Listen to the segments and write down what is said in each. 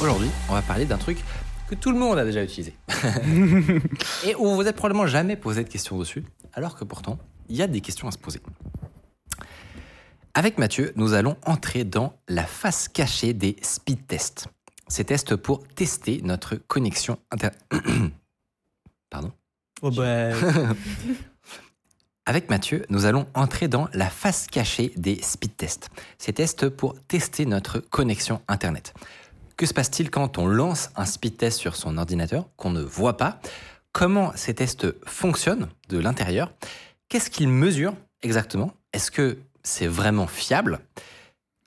Aujourd'hui, on va parler d'un truc que tout le monde a déjà utilisé. Et où vous êtes probablement jamais posé de questions dessus, alors que pourtant, il y a des questions à se poser. Avec Mathieu, nous allons entrer dans la face cachée des speed tests. Ces tests pour tester notre connexion Internet. Pardon Oh bah, Avec Mathieu, nous allons entrer dans la face cachée des speed tests. Ces tests pour tester notre connexion Internet. Que se passe-t-il quand on lance un speed test sur son ordinateur qu'on ne voit pas? Comment ces tests fonctionnent de l'intérieur? Qu'est-ce qu'ils mesurent exactement? Est-ce que c'est vraiment fiable?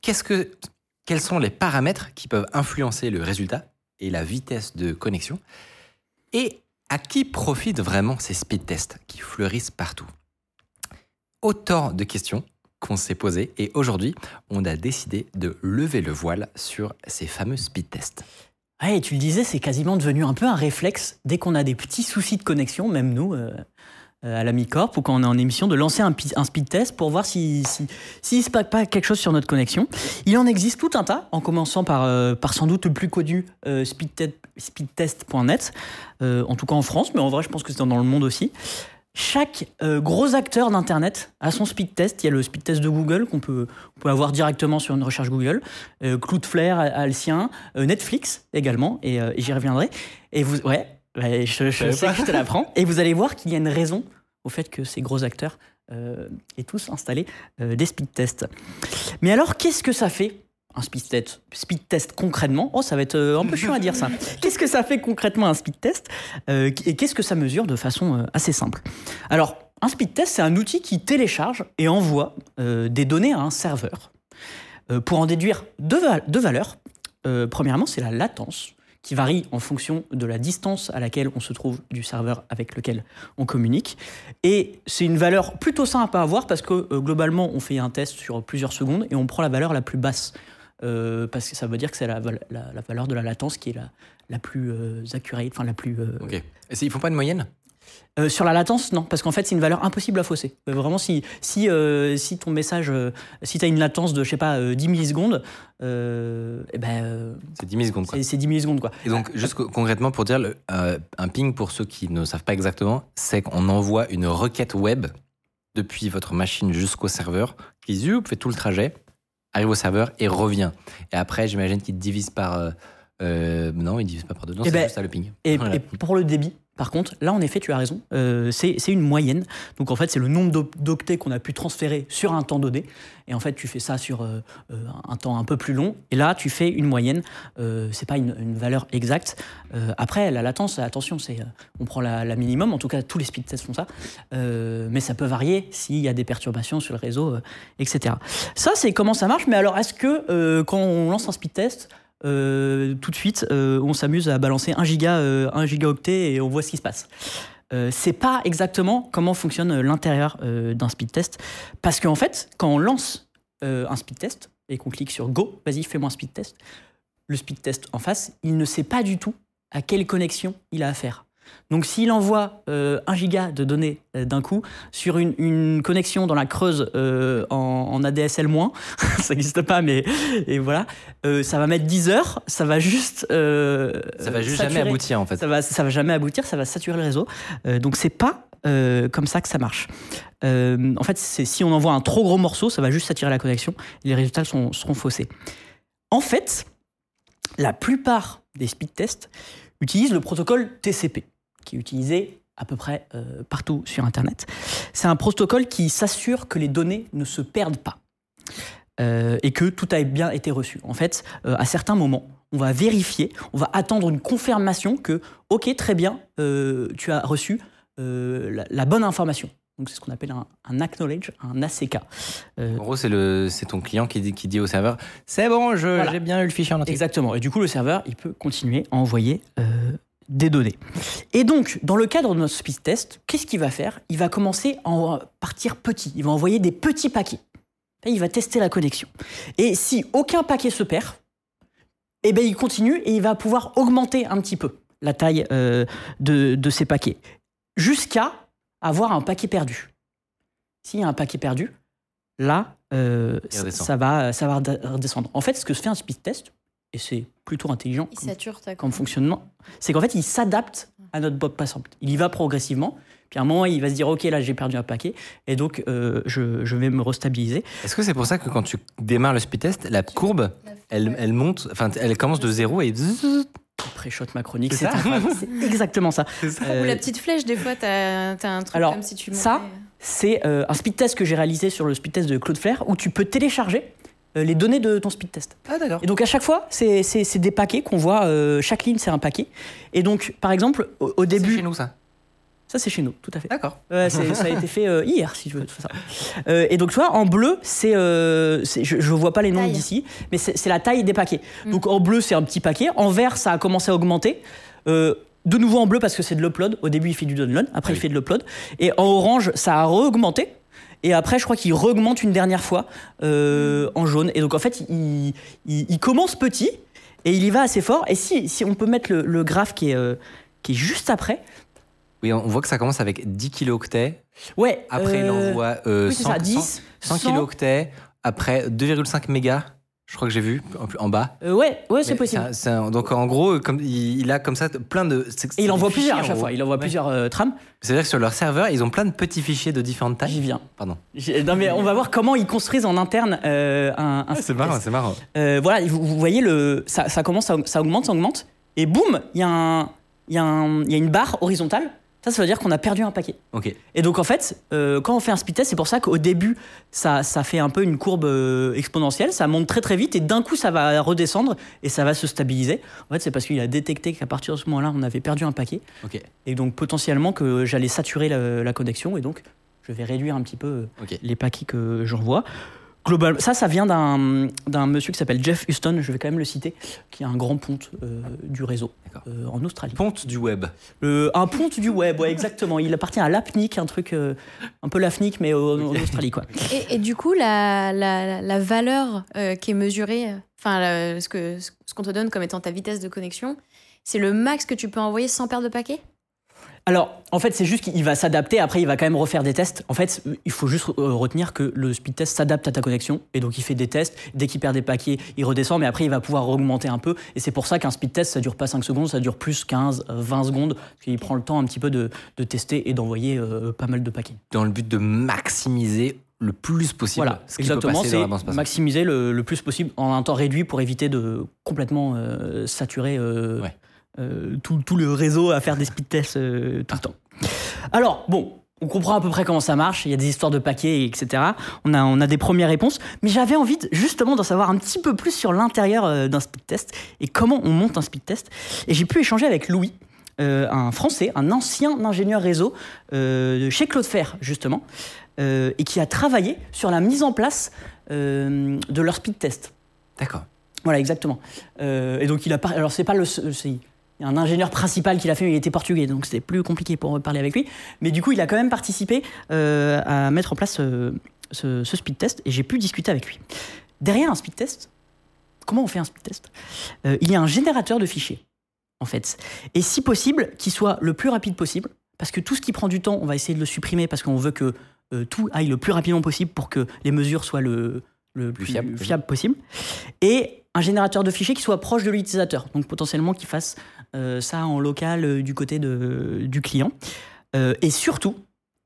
Quels sont les paramètres qui peuvent influencer le résultat et la vitesse de connexion? Et à qui profitent vraiment ces speed tests qui fleurissent partout? Autant de questions qu'on s'est posées et aujourd'hui, on a décidé de lever le voile sur ces fameux speed tests. ouais, et tu le disais, c'est quasiment devenu un peu un réflexe dès qu'on a des petits soucis de connexion, même nous. euh, euh, à la Mi-Corp ou quand on est en émission, de lancer un, speed test pour voir si, si, s'il se passe pas quelque chose sur notre connexion. Il en existe tout un tas, en commençant par, euh, par sans doute le plus connu, speedte- speedtest.net, en tout cas en France, mais en vrai, je pense que c'est dans le monde aussi. Chaque euh, gros acteur d'Internet a son speed test. Il y a le speed test de Google qu'on peut, on peut avoir directement sur une recherche Google. Euh, Cloudflare a, a le sien. Euh, Netflix également, et, euh, et j'y reviendrai. Et vous, ouais, ouais, je, sais pas. que je te l'apprends. Et vous allez voir qu'il y a une raison au fait que ces gros acteurs aient tous installé des speed tests. Mais alors, qu'est-ce que ça fait un speed test, speed test concrètement Oh, ça va être euh, un peu chiant à dire ça. Qu'est-ce que ça fait concrètement un speed test Euh, Et qu'est-ce que ça mesure de façon euh, assez simple? Alors, un speed test, c'est un outil qui télécharge et envoie euh, des données à un serveur. Euh, pour en déduire deux, val- deux valeurs. Premièrement, c'est la latence qui varie en fonction de la distance à laquelle on se trouve du serveur avec lequel on communique. Et c'est une valeur plutôt simple à avoir parce que globalement, on fait un test sur plusieurs secondes et on prend la valeur la plus basse. Euh, parce que ça veut dire que c'est la, la- la valeur de la latence qui est la, la plus euh, accurate, enfin la plus... euh, Ok. Et ils font pas une moyenne? Euh, sur la latence, non, parce qu'en fait, c'est une valeur impossible à fausser. Euh, vraiment, si, si, euh, si ton message, si tu as une latence de, je sais pas, euh, 10 millisecondes, eh ben, C'est 10 millisecondes. Quoi. c'est c'est 10 millisecondes, quoi. Et donc, juste co- concrètement, pour dire, le- un ping, pour ceux qui ne savent pas exactement, c'est qu'on envoie une requête web depuis votre machine jusqu'au serveur, qui zoup, fait tout le trajet, arrive au serveur et revient. Et après, j'imagine qu'il divise par... euh, non, il divise pas par deux. Non, Eh c'est ben, juste ça le ping. Et, Voilà. et pour le débit, par contre, là, en effet, tu as raison, euh, c'est une moyenne. Donc, en fait, c'est le nombre d'oc- d'octets qu'on a pu transférer sur un temps donné. Et en fait, tu fais ça sur euh, un temps un peu plus long. Et là, tu fais une moyenne. C'est pas une, une valeur exacte. Après, la latence, attention, c'est on prend la, la minimum. En tout cas, tous les speed tests font ça. Mais ça peut varier s'il y a des perturbations sur le réseau, etc. Ça, c'est comment ça marche. Mais alors, est-ce que quand on lance un speed test, euh, tout de suite, euh, on s'amuse à balancer 1 giga, euh, 1 gigaoctet et on voit ce qui se passe. Euh, c'est pas exactement comment fonctionne l'intérieur d'un speed test. Parce qu'en fait, quand on lance un speed test et qu'on clique sur Go, vas-y, fais-moi un speed test, le speed test en face, il ne sait pas du tout à quelle connexion il a affaire. Donc s'il envoie euh, 1 giga de données euh, d'un coup sur une, une connexion dans la Creuse euh, en, en ADSL-, ça n'existe pas, mais et voilà, euh, ça va mettre 10 heures, ça va juste... Ça va juste saturer- jamais aboutir, en fait. ça va, ça va jamais aboutir, ça va saturer le réseau. Donc c'est pas comme ça que ça marche. En fait, c'est si on envoie un trop gros morceau, ça va juste saturer la connexion et les résultats sont, seront faussés. En fait, la plupart des speed tests utilisent le protocole TCP, qui est utilisé à peu près euh, partout sur Internet. C'est un protocole qui s'assure que les données ne se perdent pas. euh, et que tout a bien été reçu. En fait, euh, à certains moments, on va vérifier, on va attendre une confirmation que, ok, très bien, tu as reçu la, la bonne information. Donc c'est ce qu'on appelle un, un acknowledge, un ACK. En gros, c'est le, c'est ton client qui dit, qui dit au serveur, c'est bon, Voilà. j'ai bien eu le fichier en entier. Exactement. Et du coup, le serveur, il peut continuer à envoyer des données. Et donc, dans le cadre de notre speed test, qu'est-ce qu'il va faire? Il va commencer à partir petit. Il va envoyer des petits paquets. Et il va tester la connexion. Et si aucun paquet se perd, eh ben, il continue et il va pouvoir augmenter un petit peu la taille euh, de, de ces paquets. Jusqu'à avoir un paquet perdu. S'il y a un paquet perdu, là, euh, ça, va, ça va redescendre. En fait, ce que se fait un speed test, et c'est plutôt intelligent Il comme, sature ta comme fonctionnement, c'est qu'en fait, il s'adapte à notre bot passant. Il y va progressivement. Puis à un moment, il va se dire, OK, là, j'ai perdu un paquet, et donc euh, je, je vais me restabiliser. Est-ce que c'est pour ça que quand tu démarres le speed test, la courbe, elle, elle monte, enfin, elle commence de zéro et zzzz, Pré-shot macronique, C'est ça exactement ça. Ou Euh, la petite flèche, des fois, t'as as un truc alors, comme si tu ça, montais. c'est euh, un speed test que j'ai réalisé sur le speed test de Cloudflare où tu peux télécharger euh, les données de ton speed test. Ah d'accord. Et donc à chaque fois, c'est c'est- c'est des paquets qu'on voit, euh, chaque ligne c'est un paquet. Et donc par exemple, au, au Début. début, chez nous ça. ça c'est chez nous, tout à fait. D'accord. Ouais, c'est- ça a été fait euh, hier, si je veux. tout ça. Euh, et donc, tu vois, en bleu, c'est, euh, c'est- je, je vois pas les noms Taille. d'ici, mais c'est c'est la taille des paquets. Mm. Donc, en bleu, c'est un petit paquet. En vert, ça a commencé à augmenter. Euh, de nouveau en bleu parce que c'est de l'upload. Au début, il fait du download. Après, il fait de l'upload. Et en orange, ça a re-augmenté. Et après, je crois qu'il augmente une dernière fois euh, en jaune. Et donc, en fait, il, il- il commence petit et il y va assez fort. Et si, si on peut mettre le, le graphe qui est, euh, qui est juste après. Oui, on voit que ça commence avec 10 kilooctets. Ouais. Après, il euh, envoie oui, c'est 100, ça, 10, 100 100. kilooctets. Après, 2,5 mégas. Je crois que j'ai vu en, bas. Euh, ouais, ouais, c'est possible. un- c'est un- donc en gros, comme, il, il a comme ça plein de. Et il envoie plusieurs à chaque fois. Il envoie Ouais. plusieurs euh, trames. C'est-à-dire que sur leur serveur, ils ont plein de petits fichiers de différentes J'y tailles. viens. Pardon. Non, mais on va voir comment ils construisent en interne euh, un, un c'est marrant, c'est marrant. Euh, voilà, vous, vous voyez, le, ça, ça commence, ça augmente, ça augmente. Et boum, il y, a un- il y, a un- il y a une barre horizontale. Ça, ça veut dire qu'on a perdu un paquet. Et donc, en fait, euh, quand on fait un speed test, c'est pour ça qu'au début, ça, ça fait un peu une courbe euh, exponentielle. Ça monte très, très vite. Et d'un coup, ça va redescendre et ça va se stabiliser. En fait, c'est parce qu'il a détecté qu'à partir de ce moment-là, on avait perdu un paquet. Et donc, potentiellement, que j'allais saturer la, la connexion. Et donc, je vais réduire un petit peu euh, les paquets que j'envoie. Global, ça, ça vient d'un d'un monsieur qui s'appelle Jeff Houston, je vais quand même le citer, qui est un grand ponte euh, du réseau euh, en Australie. Ponte du web. Euh, un ponte du web, ouais, exactement. Il appartient à l'APNIC, un truc euh, un peu l'AFNIC, mais au- en Australie, quoi. Et, et du coup, la, la, la valeur euh, qui est mesurée, enfin, ce que ce qu'on te donne comme étant ta vitesse de connexion, c'est le max que tu peux envoyer sans perdre de paquet Alors, en fait, c'est juste qu'il va s'adapter. Après, il va quand même refaire des tests. En fait, il faut juste euh, retenir que le speed test s'adapte à ta connexion. Et donc, il fait des tests. Dès qu'il perd des paquets, il redescend. Mais après, il va pouvoir augmenter un peu. Et c'est pour ça qu'un speed test, ça dure pas 5 secondes, ça dure plus 15, euh, 20 secondes. Parce qu'il prend le temps un petit peu de, de tester et d'envoyer euh, pas mal de paquets. Dans le but de maximiser le plus possible Voilà, ce exactement. C'est maximiser le, le plus possible en un temps réduit pour éviter de complètement euh, saturer euh, Ouais. Euh, tout, tout le réseau à faire des speed tests euh, tout le temps. Alors, bon, on comprend à peu près comment ça marche. Il y a des histoires de paquets, etc. On a, on a des premières réponses. Mais j'avais envie de- justement d'en savoir un petit peu plus sur l'intérieur euh, d'un speed test et comment on monte un speed test. Et j'ai pu échanger avec Louis. euh, un Français, un ancien ingénieur réseau euh, de chez Cloudflare, justement, euh, et qui a travaillé sur la mise en place de leur speed test. D'accord. Voilà, exactement. Et donc, il a. Alors, c'est pas le. Il y a un ingénieur principal qui l'a fait, mais il était portugais, donc c'était plus compliqué pour parler avec lui. Mais du coup, il a quand même participé euh, à mettre en place euh, ce, ce speed test, et j'ai pu discuter avec lui. Derrière un speed test, comment on fait un speed test? Euh, Il y a un générateur de fichiers, en fait. Et si possible, qu'il soit le plus rapide possible, parce que tout ce qui prend du temps, on va essayer de le supprimer, parce qu'on veut que euh, tout aille le plus rapidement possible pour que les mesures soient le, le plus fiable fiable, possible. Et un générateur de fichiers qui soit proche de l'utilisateur, donc potentiellement qui fasse ça en local euh, du côté de, du client. Euh, et surtout,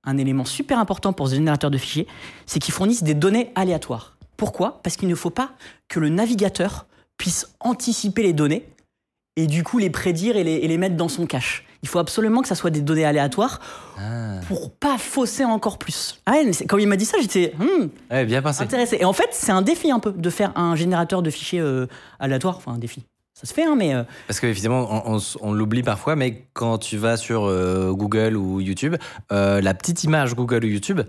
un élément super important pour ce générateur de fichiers, c'est qu'ils fournissent des données aléatoires. Pourquoi? Parce qu'il ne faut pas que le navigateur puisse anticiper les données et du coup les prédire et les, et les mettre dans son cache. Il faut absolument que ça soit des données aléatoires Ah. pour pas fausser encore plus. Ah ouais, mais c'est- quand il m'a dit ça, j'étais hmm, Ouais, bien pensé. intéressé. Et en fait, c'est un défi un peu de faire un générateur de fichiers euh, aléatoires. Enfin, un défi. Ça se fait, hein, mais euh, Parce qu'évidemment, on, on, on l'oublie parfois, mais quand tu vas sur euh, Google ou YouTube, euh, la petite image Google ou YouTube,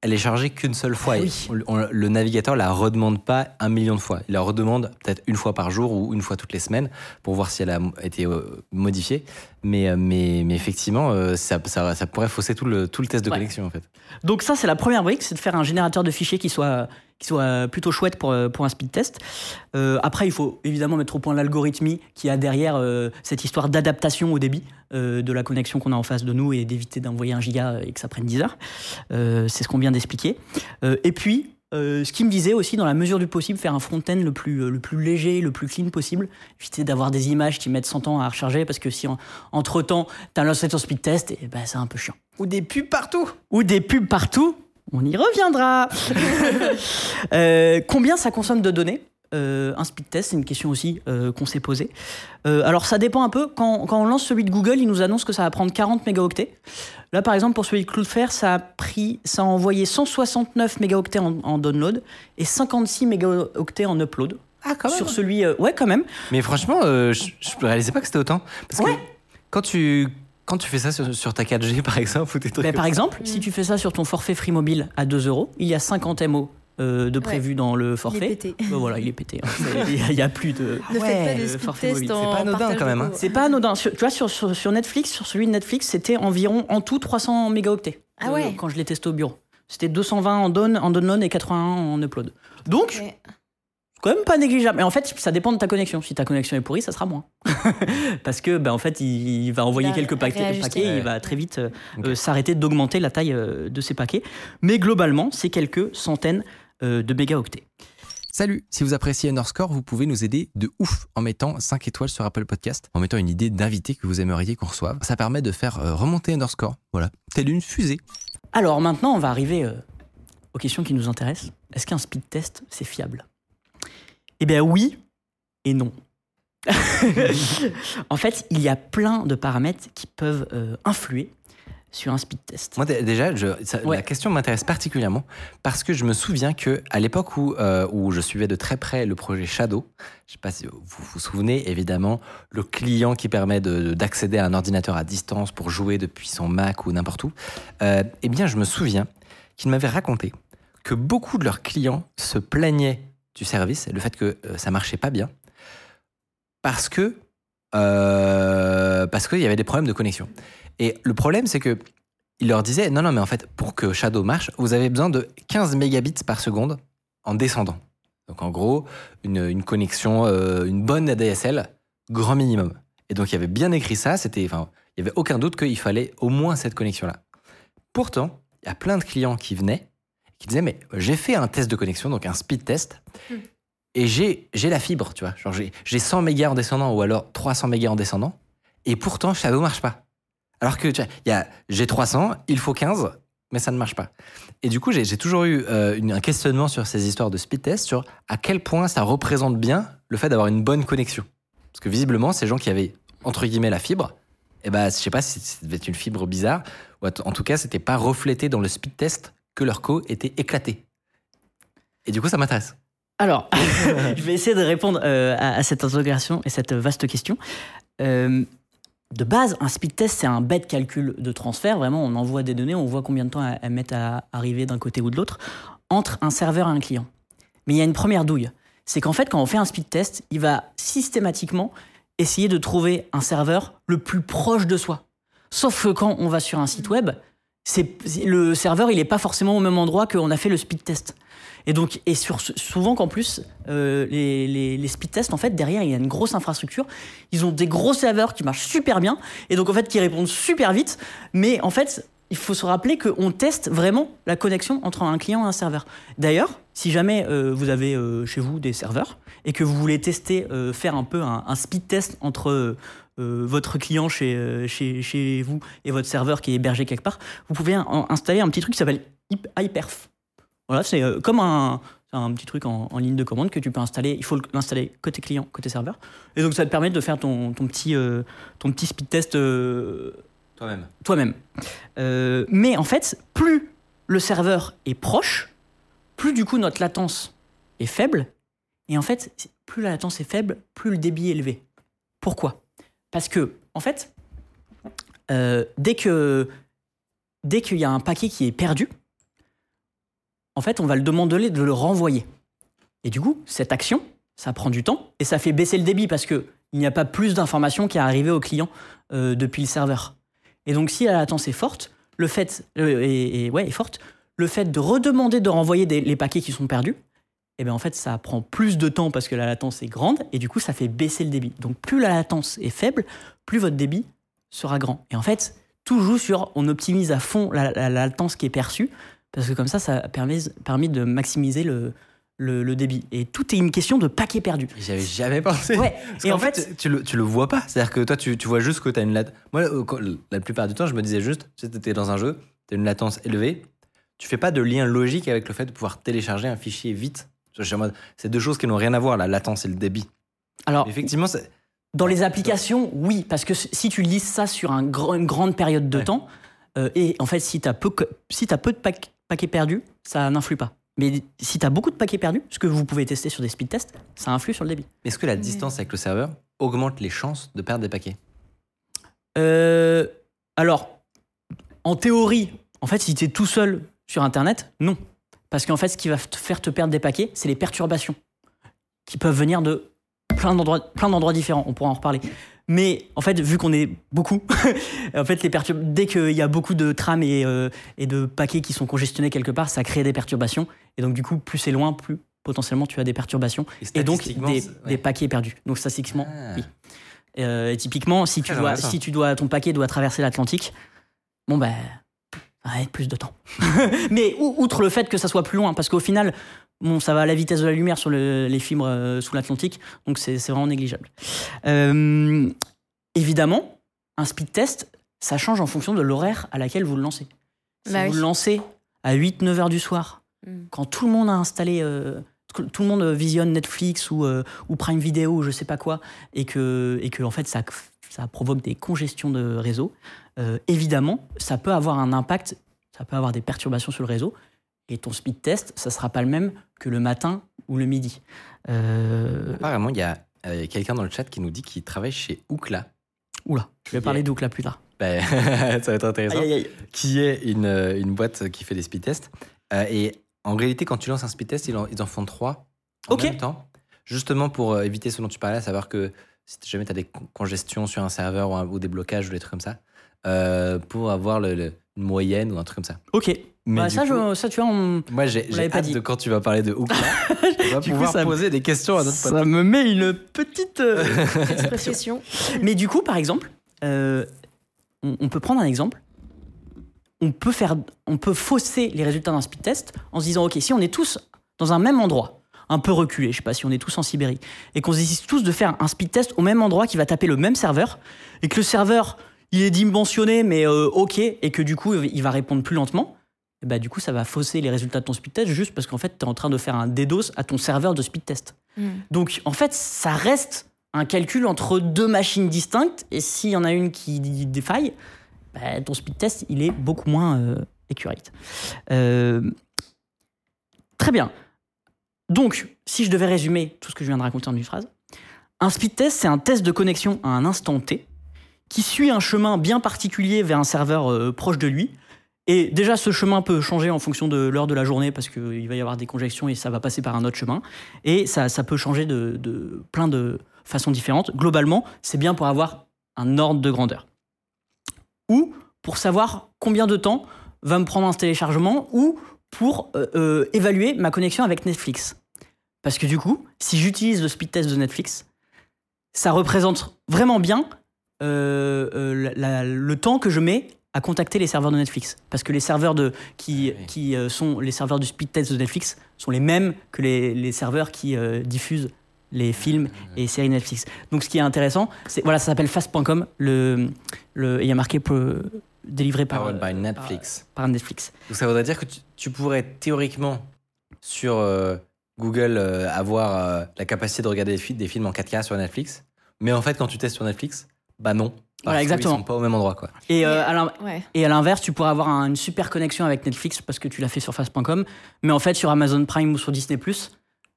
elle est chargée qu'une seule fois. Ah oui. on- le navigateur la redemande pas un million de fois. Il la redemande peut-être une fois par jour ou une fois toutes les semaines pour voir si elle a été modifiée. Mais, mais, mais effectivement, ça, ça, ça pourrait fausser tout le, tout le test de Ouais. connexion en fait. Donc ça, c'est la première brique, c'est de faire un générateur de fichiers qui soit, qui soit plutôt chouette pour, euh, pour un speed test. Euh, après, il faut évidemment mettre au point l'algorithmie qui a derrière euh, cette histoire d'adaptation au débit euh, de la connexion qu'on a en face de nous et d'éviter d'envoyer un giga et que ça prenne 10 heures. Euh, c'est ce qu'on vient d'expliquer. Euh, et puis, euh, ce qui me disait aussi, dans la mesure du possible, faire un front-end le plus, euh, le plus léger, le plus clean possible. Éviter d'avoir des images qui mettent 100 ans à recharger parce que si en- entre-temps, tu as lancé ton speed test, et ben, c'est un peu chiant Ou des pubs partout ou des pubs partout, on y reviendra. Euh, combien ça consomme de données? Euh, Un speed test, c'est une question aussi euh, qu'on s'est posée. Euh, alors ça dépend un peu. Quand, quand on lance celui de Google, il nous annonce que ça va prendre 40 mégaoctets. Là, par exemple, pour celui de Cloudflare, ça a pris, ça a envoyé 169 mégaoctets en, en download et 56 mégaoctets en upload. Ah, quand Sur celui, euh, ouais, quand même. Mais franchement, euh, je, je réalisais pas que c'était autant. Parce Ouais. que quand tu, quand tu fais ça sur, sur ta 4G par exemple, ou des trucs Ben, par exemple, si tu fais ça sur ton forfait Free Mobile à 2 euros, il y a 50 MO euh, de prévu dans le Il est forfait. pété. Ben voilà, il est pété. hein. Il n'y a, plus de. Ne faites pas des speed forfait en C'est pas anodin, quand même, de hein. C'est pas anodin. Sur- tu vois, sur, sur, sur Netflix, sur celui de Netflix, c'était environ en tout 300 mégaoctets. Ah euh, ouais. Quand je l'ai testé au bureau. C'était 220 en, down, en download et 81 en upload. Donc, Ouais. Quand même pas négligeable. Mais en fait, ça dépend de ta connexion. Si ta connexion est pourrie, ça sera moins. Parce que, ben, en fait, il, il va envoyer va quelques paquets, paquets et il va très vite euh, euh, s'arrêter d'augmenter la taille euh, de ces paquets. Mais globalement, c'est quelques centaines euh, de mégaoctets. Salut, si vous appréciez Underscore, vous pouvez nous aider de ouf en mettant 5 étoiles sur Apple Podcast, en mettant une idée d'invité que vous aimeriez qu'on reçoive. Ça permet de faire euh, remonter Underscore, voilà, telle une fusée. Alors maintenant, on va arriver euh, aux questions qui nous intéressent. Est-ce qu'un speed test, c'est fiable? Eh bien oui et non. en fait, il y a plein de paramètres qui peuvent euh, influer sur un speed test. Moi dé- déjà, je- ça- Ouais. la question m'intéresse particulièrement parce que je me souviens que à l'époque où, euh, où je suivais de très près le projet Shadow, je sais pas si vous vous souvenez, évidemment, le client qui permet de- d'accéder à un ordinateur à distance pour jouer depuis son Mac ou n'importe où, euh, eh bien, je me souviens qu'ils m'avaient raconté que beaucoup de leurs clients se plaignaient du service le fait que euh, ça marchait pas bien parce que euh, parce qu'il y avait des problèmes de connexion. Et le problème, c'est que il leur disait non, non, mais en fait, pour que Shadow marche, vous avez besoin de 15 mégabits par seconde en descendant. Donc en gros, une, une connexion, euh, une bonne ADSL, grand minimum. Et donc il y avait bien écrit ça, c'était, enfin, il y avait aucun doute qu'il fallait au moins cette connexion-là. Pourtant, il y a plein de clients qui venaient, qui disaient mais j'ai fait un test de connexion, donc un speed test, Hmm. et j'ai j'ai la fibre, tu vois, genre j'ai j'ai 100 mégas en descendant ou alors 300 mégas en descendant, et pourtant Shadow marche pas. Alors que tu vois, j'ai 300, il faut 15, mais ça ne marche pas. Et du coup, j'ai toujours eu euh, une- un questionnement sur ces histoires de speed test, sur à quel point ça représente bien le fait d'avoir une bonne connexion. Parce que visiblement, ces gens qui avaient entre guillemets la fibre, eh ben, je sais pas si ça devait être une fibre bizarre, ou en tout cas, c'était pas reflété dans le speed test que leur co était éclaté. Et du coup, ça m'intéresse. Alors, je vais essayer de répondre euh, à, cette interrogation et cette vaste question. Euh, de base, un speed test, c'est un bête calcul de transfert. Vraiment, on envoie des données, on voit combien de temps elles mettent à arriver d'un côté ou de l'autre entre un serveur et un client. Mais il y a une première douille. C'est qu'en fait, quand on fait un speed test, il va systématiquement essayer de trouver un serveur le plus proche de soi. Sauf que quand on va sur un site web, le serveur, il n'est pas forcément au même endroit qu'on a fait le speed test. Et donc, et souvent qu'en plus, euh, les, speed tests, en fait, derrière, il y a une grosse infrastructure. Ils ont des gros serveurs qui marchent super bien et donc, en fait, qui répondent super vite. Mais en fait, il faut se rappeler qu'on teste vraiment la connexion entre un client et un serveur. D'ailleurs, si jamais euh, vous avez euh, chez vous des serveurs et que vous voulez tester, faire un peu un speed test entre euh, votre client chez, euh, chez, chez vous et votre serveur qui est hébergé quelque part, vous pouvez installer un petit truc qui s'appelle Hyp- Hyperf. Voilà, c'est euh, comme un, un petit truc en, en ligne de commande que tu peux installer. Il faut l'installer côté client, côté serveur. Et donc ça te permet de faire ton, ton, petit, euh, ton petit speed test euh, Toi-même. toi-même. Euh, mais en fait, plus le serveur est proche, plus du coup notre latence est faible. Et en fait, plus la latence est faible, plus le débit est élevé. Pourquoi? Parce que, en fait, euh, dès que dès qu'il y a un paquet qui est perdu, en fait, on va le demander de le renvoyer. Et du coup, cette action, ça prend du temps et ça fait baisser le débit parce que il n'y a pas plus d'informations qui est arrivé au client euh, depuis le serveur. Et donc, si la latence est forte, le fait euh, est, forte, le fait de redemander de renvoyer les paquets qui sont perdus, eh bien en fait, ça prend plus de temps parce que la latence est grande et du coup, ça fait baisser le débit. Donc, plus la latence est faible, plus votre débit sera grand. Et en fait, tout joue sur on optimise à fond la, la- la latence qui est perçue parce que comme ça, ça permet, permet de maximiser le, le, le débit. Et tout est une question de paquets perdus. J'y avais jamais pensé. Ouais. Parce Et en fait, tu, tu le, tu le vois pas. C'est-à-dire que toi, tu, tu vois juste que tu as une latence. Moi, euh, la plupart du temps, je me disais juste, tu étais dans un jeu, tu as une latence élevée, tu fais pas de lien logique avec le fait de pouvoir télécharger un fichier vite. C'est deux choses qui n'ont rien à voir, la latence et le débit. alors, Effectivement, c'est- Dans les applications, oui, parce que si tu lises ça sur un gr- une grande période de Ouais. temps, euh, et en fait, si tu as si as peu de paquets paquets perdus, ça n'influe pas. Mais si tu as beaucoup de paquets perdus, ce que vous pouvez tester sur des speed tests, ça influe sur le débit. est-ce que la distance avec le serveur augmente les chances de perdre des paquets? Euh, alors, en théorie, en fait, si tu es tout seul sur Internet, non. Parce qu'en fait, ce qui va te faire te perdre des paquets, c'est les perturbations qui peuvent venir de plein d'endroits, plein d'endroits différents. On pourra en reparler. Mais en fait, vu qu'on est beaucoup, en fait, les dès qu'il y a beaucoup de trames et, euh, et de paquets qui sont congestionnés quelque part, ça crée des perturbations. Et donc, du coup, plus c'est loin, plus potentiellement tu as des perturbations et donc des, c'est- ouais. des paquets perdus. Donc, statistiquement, Ah. oui. Euh, et typiquement, si tu, dois, si tu dois, ton paquet doit traverser l'Atlantique, bon ben, être plus de temps. Mais ou- outre le fait que ça soit plus loin, parce qu'au final, bon, ça va à la vitesse de la lumière sur le- les fibres euh, sous l'Atlantique, donc c'est vraiment négligeable. Euh, évidemment, un speed test, ça change en fonction de l'horaire à laquel vous le lancez. Si Bah vous oui. le lancez à 8-9 heures du soir, Mm. quand tout le monde a installé, euh, tout le monde visionne Netflix ou, ou Prime Video ou je sais pas quoi, et que, et que en fait ça, ça provoque des congestions de réseau, euh, évidemment, ça peut avoir un impact, ça peut avoir des perturbations sur le réseau, et ton speed test, ça sera pas le même que le matin ou le midi. Euh, Apparemment, il y a euh, quelqu'un dans le chat qui nous dit qu'il travaille chez Ookla. oula, je vais parler d'Ouk là plus tard. Ben, ça va être intéressant. Aïe, aïe, aïe. qui est une, euh, une boîte qui fait des speed tests. Euh, et en réalité, quand tu lances un speed test, ils en, ils en font trois en même temps. Justement pour euh, éviter ce dont tu parlais, à savoir que si jamais tu as des con- congestions sur un serveur ou, un- ou des blocages ou des trucs comme ça, euh, pour avoir le- le- une moyenne ou un truc comme ça. Ok, Mais Bah, ça, coup, je- ça tu vois, on- moi j'ai hâte dit. de quand tu vas parler de Ookla, on va coup, pouvoir ça- poser des questions à notre pote. ça me met une petite... euh, Pression. Mais du coup, par exemple, euh, on, on peut prendre un exemple. On peut, faire, on peut fausser les résultats d'un speed test en se disant, OK, si on est tous dans un même endroit, un peu reculé, je sais pas si on est tous en Sibérie, et qu'on décide tous de faire un speed test au même endroit qui va taper le même serveur, et que le serveur, il est dimensionné, mais euh, OK, et que du coup, il va répondre plus lentement, et bah, du coup, ça va fausser les résultats de ton speed test juste parce qu'en fait, tu es en train de faire un DDoS à ton serveur de speed test. Mm. Donc, en fait, ça reste un calcul entre deux machines distinctes. Et s'il y en a une qui défaille, bah, ton speed test, il est beaucoup moins euh, accurate. Euh, très bien. Donc, si je devais résumer tout ce que je viens de raconter en une phrase, un speed test, c'est un test de connexion à un instant T qui suit un chemin bien particulier vers un serveur euh, proche de lui. Et déjà, ce chemin peut changer en fonction de l'heure de la journée parce qu'il va y avoir des conjections et ça va passer par un autre chemin. Et ça, peut changer de plein de façons différentes. Globalement, c'est bien pour avoir un ordre de grandeur. Ou pour savoir combien de temps va me prendre un téléchargement ou pour euh, euh, évaluer ma connexion avec Netflix. Parce que du coup, si j'utilise le speed test de Netflix, ça représente vraiment bien euh, la- la- le temps que je mets à contacter les serveurs de Netflix. Parce que les serveurs de, qui, Ah oui. qui euh, sont les serveurs du speed test de Netflix sont les mêmes que les, les serveurs qui euh, diffusent les films et séries Netflix. Donc ce qui est intéressant, c'est voilà, ça s'appelle fast.com. Le, le, il y a marqué délivré par, Powered by euh, Netflix. par, par Netflix. Donc ça voudrait dire que tu, tu pourrais théoriquement sur euh, Google euh, avoir euh, la capacité de regarder des, fi- des films en 4K sur Netflix, mais en fait quand tu testes sur Netflix, bah non. Parce Voilà, qu'ils exactement. sont pas au même endroit quoi. Et, euh, à l'in- Ouais. et à l'inverse, tu pourrais avoir un- une super connexion avec Netflix parce que tu l'as fait sur fast.com, mais en fait sur Amazon Prime ou sur Disney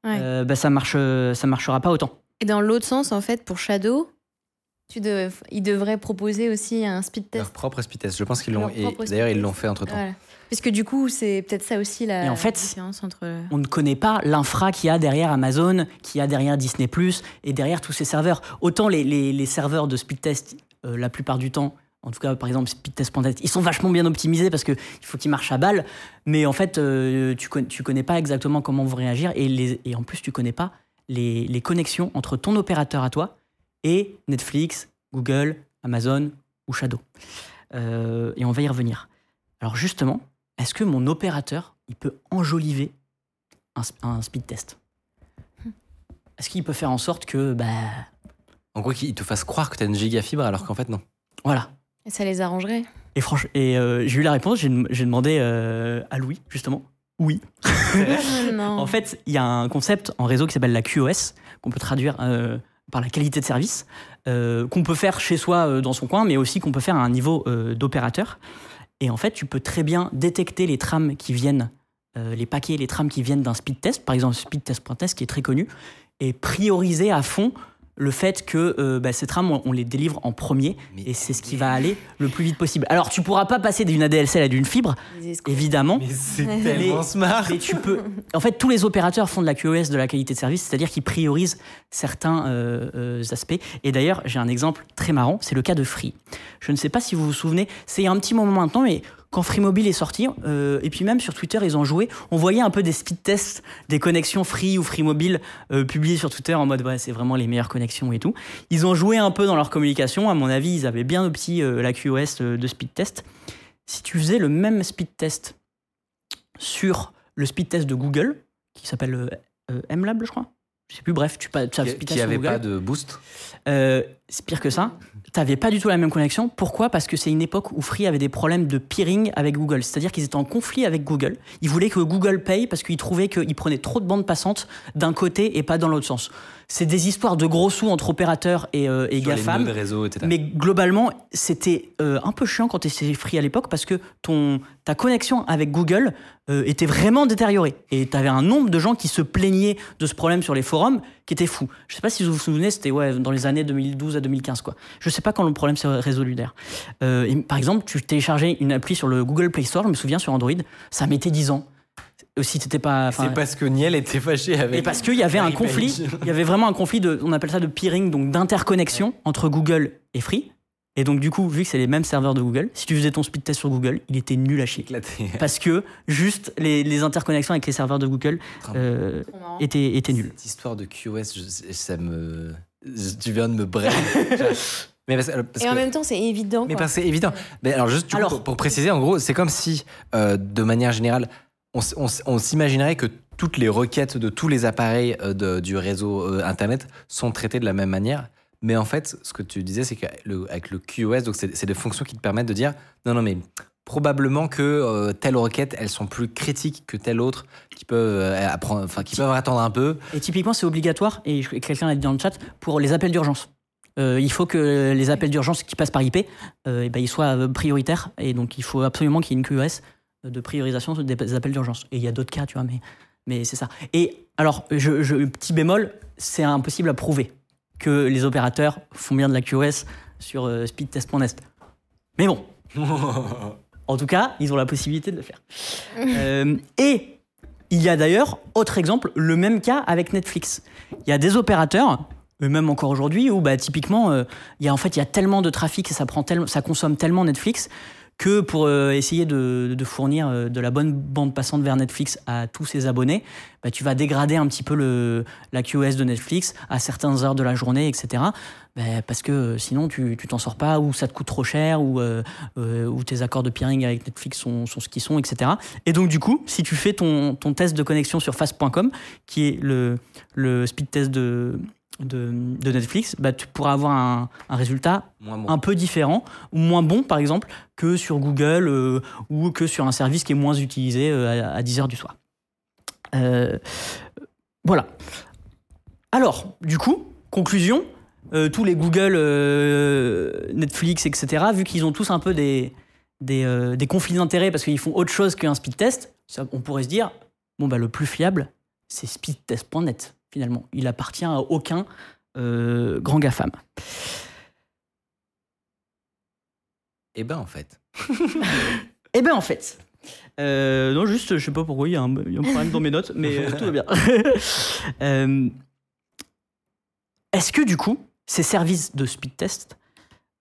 Ouais. euh, bah, ça marche, ça marchera pas autant. Et dans l'autre sens, en fait, pour Shadow, Tu de- ils devraient proposer aussi un speed Leur test. propre speed test. Je pense qu'ils l'ont. Leur D'ailleurs, ils l'ont fait entre temps. Voilà. Puisque du coup, c'est peut-être ça aussi la Et en fait, différence entre. On ne connaît pas l'infra qu'il y a derrière Amazon, qu'il y a derrière Disney ⁇ et derrière tous ces serveurs. Autant les, les- les serveurs de speed test, euh, la plupart du temps, en tout cas par exemple speedtest.net, ils sont vachement bien optimisés parce qu'il faut qu'ils marchent à balle, mais en fait euh, tu, con- tu connais pas exactement comment vont réagir et, les- et en plus tu connais pas les, les connexions entre ton opérateur à toi et Netflix, Google, Amazon ou Shadow. Euh, et on va y revenir. Alors justement, est-ce que mon opérateur, il peut enjoliver un, sp- un speed test? Est-ce qu'il peut faire en sorte que, bah, En gros, qu'ils te fassent croire que tu as une giga fibre alors qu'en fait, non. voilà. Et ça les arrangerait. Et franchement, et euh, j'ai eu la réponse, j'ai demandé euh, à Louis, justement. Oui. Oh non. En fait, il y a un concept en réseau qui s'appelle la QoS, qu'on peut traduire euh, par la qualité de service, euh, qu'on peut faire chez soi euh, dans son coin, mais aussi qu'on peut faire à un niveau euh, d'opérateur. Et en fait, tu peux très bien détecter les trames qui viennent, les paquets, les trames qui viennent d'un speed test, par exemple speedtest.test qui est très connu, et prioriser à fond le fait que euh, bah, ces trames, on, on les délivre en premier, Mais- et c'est ce qui va aller le plus vite possible. Alors, tu pourras pas passer d'une ADSL à d'une fibre, évidemment. Mais c'est tellement smart. Mais tu peux. En fait, tous les opérateurs font de la QoS de la qualité de service, c'est-à-dire qu'ils priorisent certains euh, euh, aspects. Et d'ailleurs, j'ai un exemple très marrant, c'est le cas de Free. Je ne sais pas si vous vous souvenez, c'est il y a un petit moment maintenant, mais quand Free Mobile est sorti, euh, et puis même sur Twitter, ils ont joué, on voyait un peu des speed tests, des connexions Free ou Free Mobile euh, publiées sur Twitter en mode ouais, c'est vraiment les meilleures connexions et tout. Ils ont joué un peu dans leur communication. À mon avis, ils avaient bien opti euh, la QoS de speed test. Si tu faisais le même speed test sur le speed test de Google, qui s'appelle MLab, je crois. Je sais plus, bref, tu pas tu as Qui avait Google. pas de boost. Euh, c'est pire que ça. T'avais pas du tout la même connexion. Pourquoi? Parce que c'est une époque où Free avait des problèmes de peering avec Google. C'est-à-dire qu'ils étaient en conflit avec Google. Ils voulaient que Google paye parce qu'ils trouvaient qu'ils prenaient trop de bandes passantes d'un côté et pas dans l'autre sens. C'est des histoires de gros sous entre opérateurs et, euh, et les GAFAM. réseau, etc. Mais globalement, c'était euh, un peu chiant quand tu étais free à l'époque parce que ton, ta connexion avec Google euh, était vraiment détériorée. Et tu avais un nombre de gens qui se plaignaient de ce problème sur les forums qui était fou. Je sais pas si vous vous souvenez, c'était ouais, dans les années 2012 à 2015. Quoi. Je sais pas quand le problème s'est résolu d'ailleurs. Par exemple, tu téléchargeais une appli sur le Google Play Store, je me souviens sur Android, ça mettait 10 ans. Aussi, t'étais pas. enfin, C'est parce que Niel était fâché avec. et parce qu'il y avait un conflit, il y avait vraiment un conflit de, on appelle ça de peering, donc d'interconnexion entre Google et Free. Et donc du coup, vu que c'est les mêmes serveurs de Google, si tu faisais ton speed test sur Google, il était nul à chier. éclaté. Parce que juste les, les interconnexions avec les serveurs de Google euh, étaient, étaient nuls. Cette histoire de QoS, je- ça me. je- Tu viens de me brain. mais parce, parce Et en que- même temps, c'est évident. Mais quoi. parce que c'est évident. Mais alors juste du coup, Alors- pour, pour préciser, en gros, c'est comme si, euh, de manière générale, on, s'imaginerait que toutes les requêtes de tous les appareils euh, de- du réseau euh, Internet sont traitées de la même manière. Mais en fait, ce que tu disais, c'est qu'avec le, QoS, donc c'est des fonctions qui te permettent de dire non, non, mais probablement que euh, telle requête, elles sont plus critiques que telle autre, qui peuvent, euh, apprendre, enfin, qui peuvent attendre un peu. Et typiquement, c'est obligatoire, et quelqu'un l'a dit dans le chat, pour les appels d'urgence. Euh, il faut que les appels d'urgence qui passent par IP, eh ben, ils soient prioritaires, et donc il faut absolument qu'il y ait une QoS de priorisation des appels d'urgence. Et il y a d'autres cas, tu vois, mais, mais c'est ça. Et alors, je, je- petit bémol, c'est impossible à prouver que les opérateurs font bien de la QoS sur euh, speedtest.net. Mais bon, en tout cas, ils ont la possibilité de le faire. Euh, et il y a d'ailleurs, autre exemple, le même cas avec Netflix. Il y a des opérateurs, même encore aujourd'hui, où bah, typiquement, euh, il y a, en fait, il y a tellement de trafic et ça, prend tellement, ça consomme tellement Netflix que pour euh, essayer de, fournir euh, de la bonne bande passante vers Netflix à tous ses abonnés, bah, tu vas dégrader un petit peu la QoS de Netflix à certaines heures de la journée, etc. Bah, parce que euh, sinon, tu t'en sors pas, ou ça te coûte trop cher, ou, tes accords de peering avec Netflix sont, ce qu'ils sont, etc. Et donc, du coup, si tu fais ton, test de connexion sur fast.com, qui est le speed test de, de, de Netflix, bah, tu pourras avoir un, un résultat Moins bon. un peu différent, ou moins bon, par exemple, que sur Google euh, ou que sur un service qui est moins utilisé euh, à, à 10 heures du soir. Euh, voilà. Alors, du coup, conclusion, euh, tous les Google, euh, Netflix, etc., vu qu'ils ont tous un peu des, des, euh, des conflits d'intérêts parce qu'ils font autre chose qu'un speed test, ça, on pourrait se dire, bon, bah, le plus fiable, c'est speedtest.net, finalement. Il appartient à aucun euh, grand GAFAM. Eh ben en fait. Eh ben en fait. Euh, non, juste, je sais pas pourquoi, il y, a un il y a un problème dans mes notes, mais euh, tout va bien. Euh, Est-ce que du coup, ces services de speed test,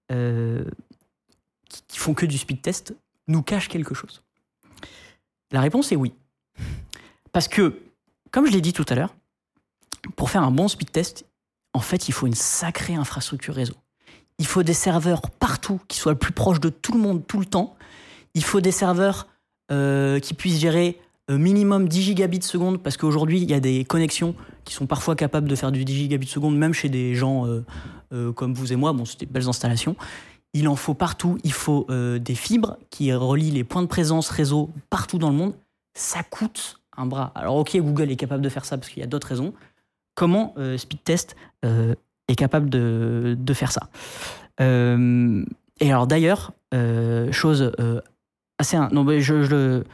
qui- qui font que du speed test, nous cachent quelque chose? La réponse est oui. Parce que, comme je l'ai dit tout à l'heure, pour faire un bon speed test, en fait, il faut une sacrée infrastructure réseau. Il faut des serveurs partout qui soient le plus proches de tout le monde tout le temps. Il faut des serveurs euh, qui puissent gérer euh, minimum 10 gigabits seconde parce qu'aujourd'hui, il y a des connexions qui sont parfois capables de faire du 10 gigabits seconde, même chez des gens euh, comme vous et moi. Bon, c'est des belles installations. Il en faut partout. Il faut des fibres qui relient les points de présence réseau partout dans le monde. Ça coûte un bras. Alors, ok, Google est capable de faire ça parce qu'il y a d'autres raisons. Comment euh, Speedtest euh, est capable de, de faire ça Euh, Et alors, d'ailleurs, chose assez. Non, mais je, je le-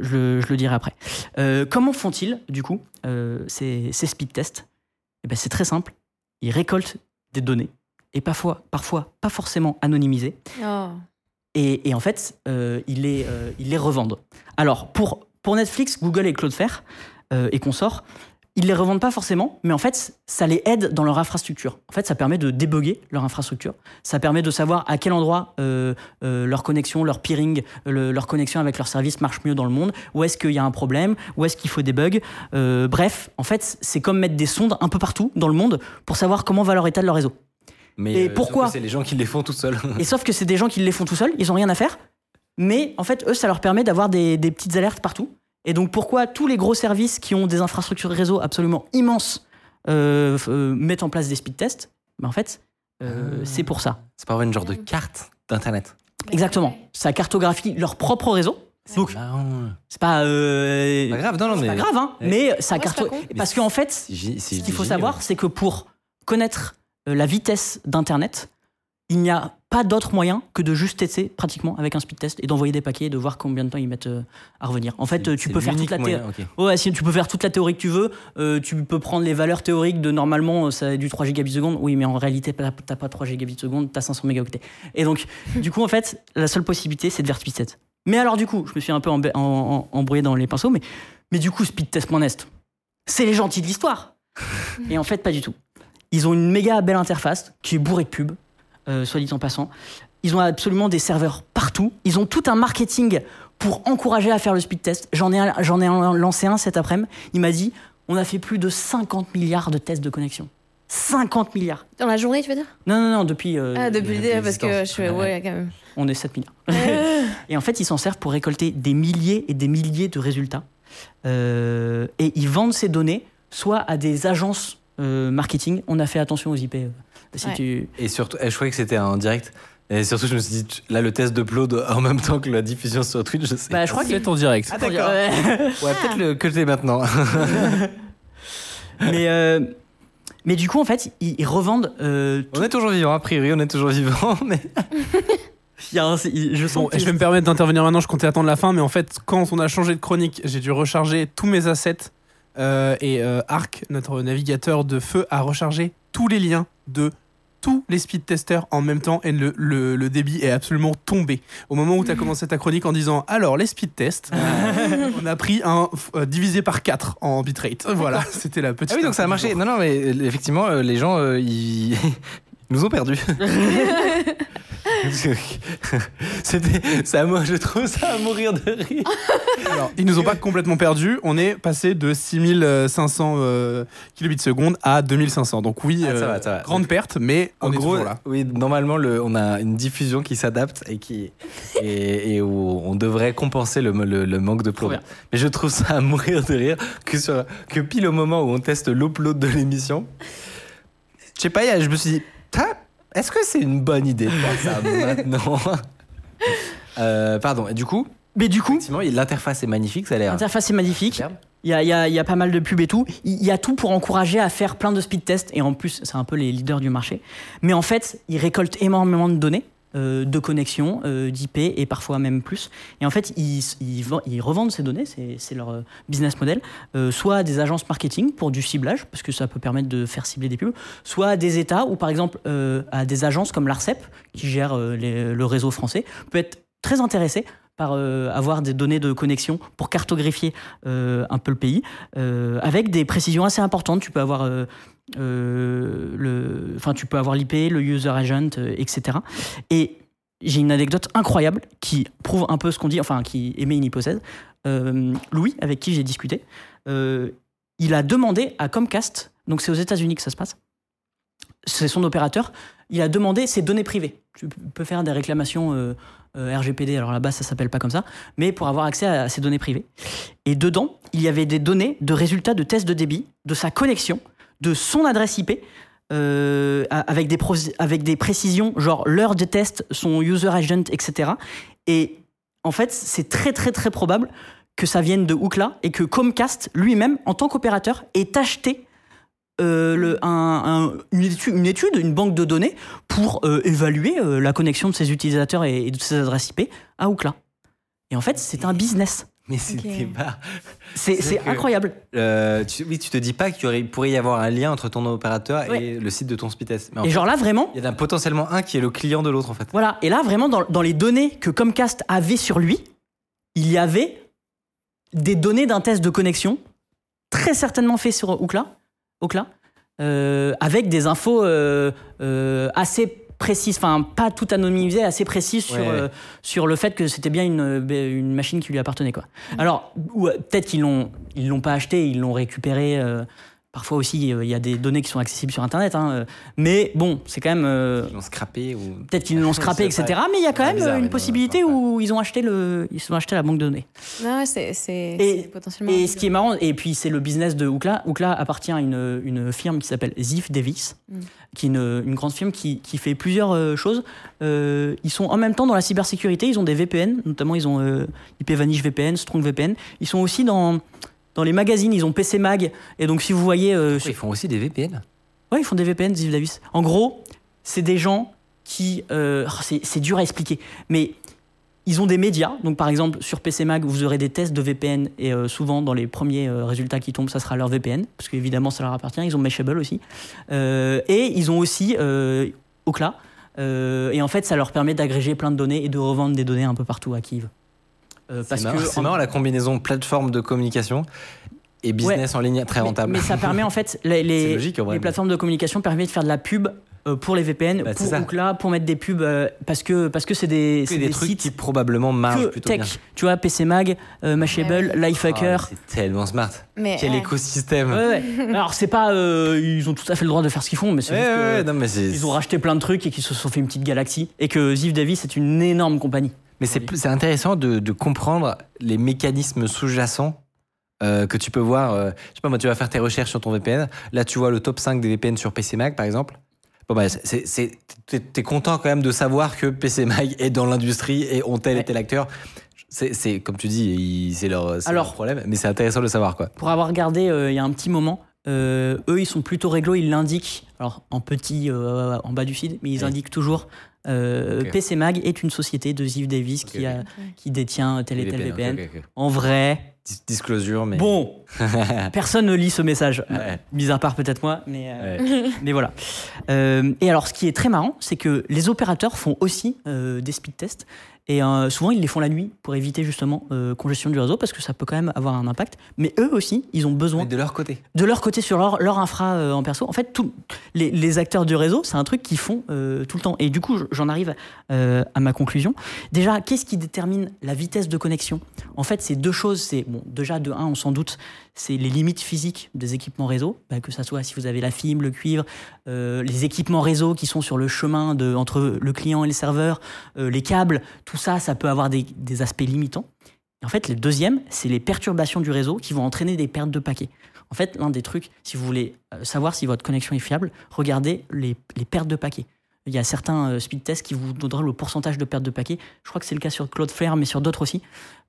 je, le- je le dirai après. Euh, comment font-ils, du coup, euh, ces, ces speed tests Eh ben, C'est très simple. Ils récoltent des données, et parfois, parfois pas forcément anonymisées, Oh. et, et en fait, euh, ils, les, ils les revendent. Alors, pour, pour Netflix, Google et Cloudflare et consorts, ils les revendent pas forcément, mais en fait, ça les aide dans leur infrastructure. En fait, ça permet de débugger leur infrastructure. Ça permet de savoir à quel endroit euh, euh, leur connexion, leur peering, le- leur connexion avec leur service marche mieux dans le monde. Où est-ce qu'il y a un problème? Où est-ce qu'il faut des bugs Euh, Bref, en fait, c'est comme mettre des sondes un peu partout dans le monde pour savoir comment va leur état de leur réseau. Mais Et pourquoi? C'est les gens qui les font tout seuls. Et sauf que c'est des gens qui les font tout seuls, ils ont rien à faire. Mais en fait, eux, ça leur permet d'avoir des, des petites alertes partout. Et donc, pourquoi tous les gros services qui ont des infrastructures réseau absolument immenses euh, euh, mettent en place des speed tests? Ben, En fait, euh, Ah. c'est pour ça. C'est pas avoir une genre de carte d'internet. Exactement. Ça cartographie leur propre réseau. Donc, C'est pas, euh, Pas grave, non, non, c'est mais. pas grave, hein, Ouais. mais ça Ouais, c'est carto... pas con. Parce qu'en fait, ce qu'il faut savoir, c'est que pour connaître la vitesse d'Internet, il n'y a pas d'autre moyen que de juste tester pratiquement avec un speed test et d'envoyer des paquets et de voir combien de temps ils mettent euh, à revenir. En fait, euh, tu peux faire toute la théorie. ok. Ouais, si tu peux faire toute la théorie que tu veux. Euh, tu peux prendre les valeurs théoriques de normalement, ça a du 3 gigabits seconde. Oui, mais en réalité, t'as pas 3 gigabits seconde, t'as 500 mégaoctets. Et donc, du coup, en fait, la seule possibilité, c'est de faire speed test. Mais alors, du coup, je me suis un peu embê- en- en- embrouillé dans les pinceaux, mais, mais du coup, speedtest.nest, c'est les gentils de l'histoire. Et en fait, pas du tout. Ils ont une méga belle interface qui est bourrée de pubs, euh, soit dit en passant. Ils ont absolument des serveurs partout. Ils ont tout un marketing pour encourager à faire le speed test. J'en ai, j'en ai lancé un cet après-midi. Il m'a dit on a fait plus de 50 milliards de tests de connexion. 50 milliards. Dans la journée, tu veux dire? Non, non, non, depuis. euh, Ah, depuis l'idée, parce que je fais, ouais, quand même. On est 7 milliards. et en fait, ils s'en servent pour récolter des milliers et des milliers de résultats. Euh, et ils vendent ces données soit à des agences euh, marketing. On a fait attention aux IP. Si Ouais. tu... Et surtout, eh, je croyais que c'était en direct. Et surtout, je me suis dit, là, le test d'upload en même temps que la diffusion sur Twitch, je sais. Bah, je crois que C'est en direct. Ah, d'accord. Ouais. Ouais, peut-être le que t'es maintenant. mais, euh, mais du coup, en fait, ils, ils revendent. euh, on est toujours vivant, a priori, on est toujours vivant, mais. il y a un- il- je Bon, je vais me permettre d'intervenir maintenant, je comptais attendre la fin, mais en fait, quand on a changé de chronique, j'ai dû recharger tous mes assets. euh, et euh, Arc, notre navigateur de feu, a rechargé tous les liens de tous les speed testers en même temps et le, le- le débit est absolument tombé. Au moment où tu as commencé ta chronique en disant alors les speed tests, on a pris un euh, divisé par 4 en bitrate. Voilà, c'était la petite. Ah oui, donc ça a marché. Non, non, mais euh, effectivement, euh, les gens, ils... ils nous ont perdus. C'était, ça, moi, je trouve ça à mourir de rire. Alors, ils nous ont pas complètement perdus. On est passé de 6500 euh, kilobits seconde à 2500. Donc oui, Ah, ça euh, va, ça va. grande perte, mais En on gros, toujours là. oui, normalement, le, on a une diffusion qui s'adapte et qui et, et où on devrait compenser le, le- le manque de plomb. Mais je trouve ça à mourir de rire que, sur, que pile au moment où on teste l'upload de l'émission, je sais pas, je me suis dit, est-ce que c'est une bonne idée de faire ça maintenant Euh, Pardon, et du coup, Mais du coup, effectivement, l'interface est magnifique, ça a l'air. l'interface est magnifique. superbe. Il y a, il y a- il y a pas mal de pubs et tout. Il y a tout pour encourager à faire plein de speed tests. Et en plus, c'est un peu les leaders du marché. Mais en fait, ils récoltent énormément de données. Euh, de connexion, euh, d'IP et parfois même plus. Et en fait, ils, ils, ven- ils revendent ces données, c'est leur euh, business model, soit à des agences marketing pour du ciblage, parce que ça peut permettre de faire cibler des pubs, soit à des États ou par exemple à des agences comme l'ARCEP, qui gère le réseau français, peut être très intéressé par euh, avoir des données de connexion pour cartographier euh, un peu le pays, euh, avec des précisions assez importantes. Tu peux avoir le, enfin, tu peux avoir l'IP, le user agent, etc. Et j'ai une anecdote incroyable qui prouve un peu ce qu'on dit, enfin, qui émet une hypothèse. Louis, avec qui j'ai discuté, il a demandé à Comcast, donc c'est aux États-Unis que ça se passe, c'est son opérateur, il a demandé ses données privées. Tu peux faire des réclamations euh, RGPD, alors là-bas ça s'appelle pas comme ça, mais pour avoir accès à, ces données privées. Et dedans, il y avait des données de résultats de tests de débit, de sa connexion, de son adresse IP, euh, avec, des précisions, genre l'heure des tests, son user agent, etc. Et en fait, c'est très très très probable que ça vienne de Ookla et que Comcast lui-même, en tant qu'opérateur, ait acheté euh, le- un- un- une, étude, une étude, une banque de données pour euh, évaluer euh, la connexion de ses utilisateurs et, et de ses adresses IP à Ookla. Et en fait, c'est un business. Mais pas. C'est C'est c'est incroyable. Euh, tu- oui, tu te dis pas qu'il pourrait y avoir un lien entre ton opérateur Ouais. et le site de ton speed test. Mais Et fait, genre là, vraiment, il y en a potentiellement un qui est le client de l'autre en fait. Voilà, et là vraiment dans, dans les données que Comcast avait sur lui, il y avait des données d'un test de connexion, très certainement fait sur Ookla, Euh, avec des infos euh, euh, assez précises, enfin pas tout anonymisé, assez précises sur, Ouais, euh, sur le fait que c'était bien une, une machine qui lui appartenait. Quoi. Alors, ou, euh, peut-être qu'ils l'ont ils l'ont pas acheté, ils l'ont récupéré. euh, Parfois aussi, euh, il y a des données qui sont accessibles sur Internet. hein, euh, mais bon, c'est quand même... euh, Ils l'ont scrappé ou. Peut-être qu'ils l'ont scrappé, etc. pas- Mais il y a quand même bizarre, une non, possibilité ouais. où ils ont acheté le, ils ont acheté la banque de données. Non, ouais, c'est c'est- Et- c'est potentiellement. Et ce qui est marrant, et puis c'est le business de Ookla. Ookla appartient à une, une firme qui s'appelle Ziff Davis, Mm. qui est une, une grande firme qui, qui fait plusieurs euh, choses. Euh, ils sont en même temps dans la cybersécurité. Ils ont des VPN, notamment ils ont euh, IP Vanish VPN, Strong VPN. Ils sont aussi dans dans les magazines. Ils ont PC Mag. Et donc si vous voyez, euh, Ils font aussi des VPN. Ouais, ils font des VPN, Ziv Davis. En gros, c'est des gens qui. euh, oh, c'est dur à expliquer, mais ils ont des médias. Donc, par exemple, sur PC Mag, vous aurez des tests de VPN et euh, souvent, dans les premiers euh, résultats qui tombent, ça sera leur VPN, parce qu'évidemment, ça leur appartient. Ils ont Meshable aussi. Et ils ont aussi. Euh, et en fait, ça leur permet d'agréger plein de données et de revendre des données un peu partout à Kiev. Euh, C'est parce marrant, que c'est en- marrant la combinaison plateforme de communication et business en ligne très rentable. Mais, ça permet en fait, les, les- C'est logique, en vrai, les mais- plateformes de communication permettent de faire de la pub euh, pour les VPN, Bah, c'est pour. Ookla, pour mettre des pubs, euh, parce que parce que c'est des, C'est c'est des, des trucs sites qui probablement marchent plutôt tech. bien. Tu vois, PC Mag, euh, Mashable, Ouais, Lifehacker. Ah, c'est tellement smart. Mais, Quel ouais. écosystème. Ouais, ouais. Alors c'est pas, euh, ils ont tout à fait le droit de faire ce qu'ils font, mais c'est Ouais, juste ouais, que ouais, non, mais c'est. ils ont racheté plein de trucs et qu'ils se sont fait une petite galaxie et que Ziv Davis c'est une énorme compagnie. Mais c'est intéressant de, de comprendre les mécanismes sous-jacents euh, que tu peux voir. euh, je sais pas, moi, tu vas faire tes recherches sur ton VPN. Là, tu vois le top 5 des VPN sur PC Mag, par exemple. Bon, bah, t'es content quand même de savoir que PC Mag est dans l'industrie et ont tel et Ouais. tel acteur. C'est comme tu dis, c'est leur, problème, mais c'est intéressant de le savoir, quoi. Pour avoir regardé euh, il y a un petit moment, euh, eux ils sont plutôt réglo, ils l'indiquent, alors en petit euh, en bas du feed, mais ils Ouais. indiquent toujours euh, Ok. PC Mag est une société de Ziv Davis qui, a, ok. qui détient tel et tel VPN. En vrai, Dis- Disclosure, mais. bon, personne ne lit ce message. Ouais. Mis à part peut-être moi, mais, euh, Ouais. mais voilà. Euh, et alors, ce qui est très marrant, c'est que les opérateurs font aussi euh, des speed tests. Et euh, souvent, ils les font la nuit pour éviter justement euh, congestion du réseau parce que ça peut quand même avoir un impact. Mais eux aussi, ils ont besoin Mais de leur côté. de leur côté sur leur, leur infra euh, en perso. En fait, tous les, les acteurs du réseau, c'est un truc qu'ils font euh, tout le temps. Et du coup, j'en arrive à ma conclusion. Déjà, qu'est-ce qui détermine la vitesse de connexion? En fait, c'est deux choses. C'est bon, déjà de un, on s'en doute, c'est les limites physiques des équipements réseau, bah, que ça soit si vous avez la fibre, le cuivre, euh, les équipements réseau qui sont sur le chemin de, entre le client et le serveur, euh, les câbles, tout ça, ça peut avoir des, des aspects limitants. Et en fait, le deuxième, c'est les perturbations du réseau qui vont entraîner des pertes de paquets. En fait, l'un des trucs, si vous voulez euh, savoir si votre connexion est fiable, regardez les, les pertes de paquets. Il y a certains euh, speed tests qui vous donneront le pourcentage de perte de paquets. Je crois que c'est le cas sur Cloudflare, mais sur d'autres aussi.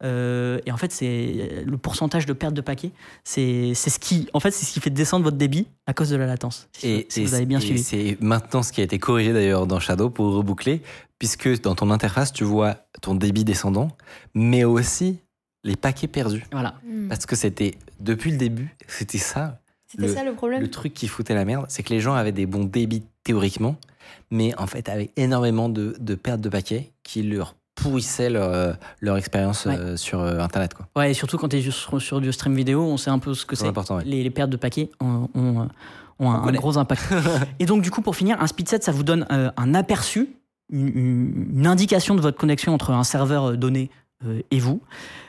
Euh, et en fait, c'est le pourcentage de perte de paquets, c'est c'est ce qui, en fait, c'est ce qui fait descendre votre débit à cause de la latence. Si, Et, si et vous avez bien et suivi. c'est maintenant ce qui a été corrigé d'ailleurs dans Shadow pour reboucler, puisque dans ton interface, tu vois ton débit descendant, mais aussi les paquets perdus. Voilà. Hmm. Parce que c'était, depuis le début, c'était ça, C'était le- ça le problème. le truc qui foutait la merde, c'est que les gens avaient des bons débits théoriquement, mais en fait avec énormément de, de pertes de paquets qui leur pourrissaient leur, euh, leur expérience Ouais. euh, sur euh, Internet. Quoi. Ouais, et surtout quand tu es sur, sur du stream vidéo, on sait un peu ce que C'est ouais. Les, les pertes de paquets ont, ont, ont un, gros impact. et donc, du coup, pour finir, un speed set, ça vous donne euh, un aperçu, une, indication de votre connexion entre un serveur donné euh, et vous.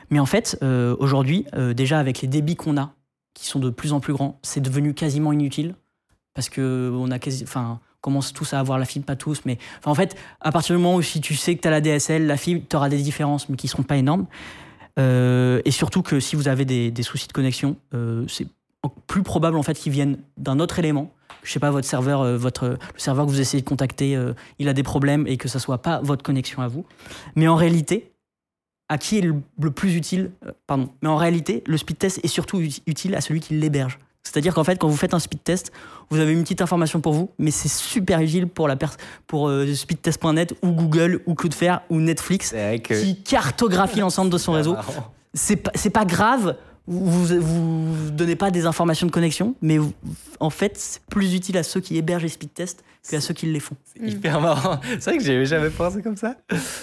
Mais en fait, aujourd'hui, déjà avec les débits qu'on a, qui sont de plus en plus grands, c'est devenu quasiment inutile parce que on a quasi, enfin, on commence tous à avoir la fibre, pas tous, mais en fait, à partir du moment où si tu sais que tu as la DSL, la fibre, tu auras des différences, mais qui seront pas énormes. Euh, et surtout que si vous avez des, soucis de connexion, euh, c'est plus probable en fait qu'ils viennent d'un autre élément. Je sais pas, votre serveur, euh, votre, le serveur que vous essayez de contacter, il a des problèmes et que ça soit pas votre connexion à vous. Mais en réalité, à qui est le, le plus utile Pardon. Mais en réalité, le speed test est surtout ut- utile à celui qui l'héberge. C'est-à-dire qu'en fait, quand vous faites un speed test, vous avez une petite information pour vous, mais c'est super utile pour la pour euh, speedtest.net ou Google ou Cloudflare ou Netflix que. qui cartographie l'ensemble de son réseau. marrant. C'est pas, c'est pas grave, vous, vous, donnez pas des informations de connexion, mais vous- en fait, c'est plus utile à ceux qui hébergent les speed tests qu'à ceux qui les font. C'est hyper marrant. C'est vrai que j'avais jamais pensé comme ça.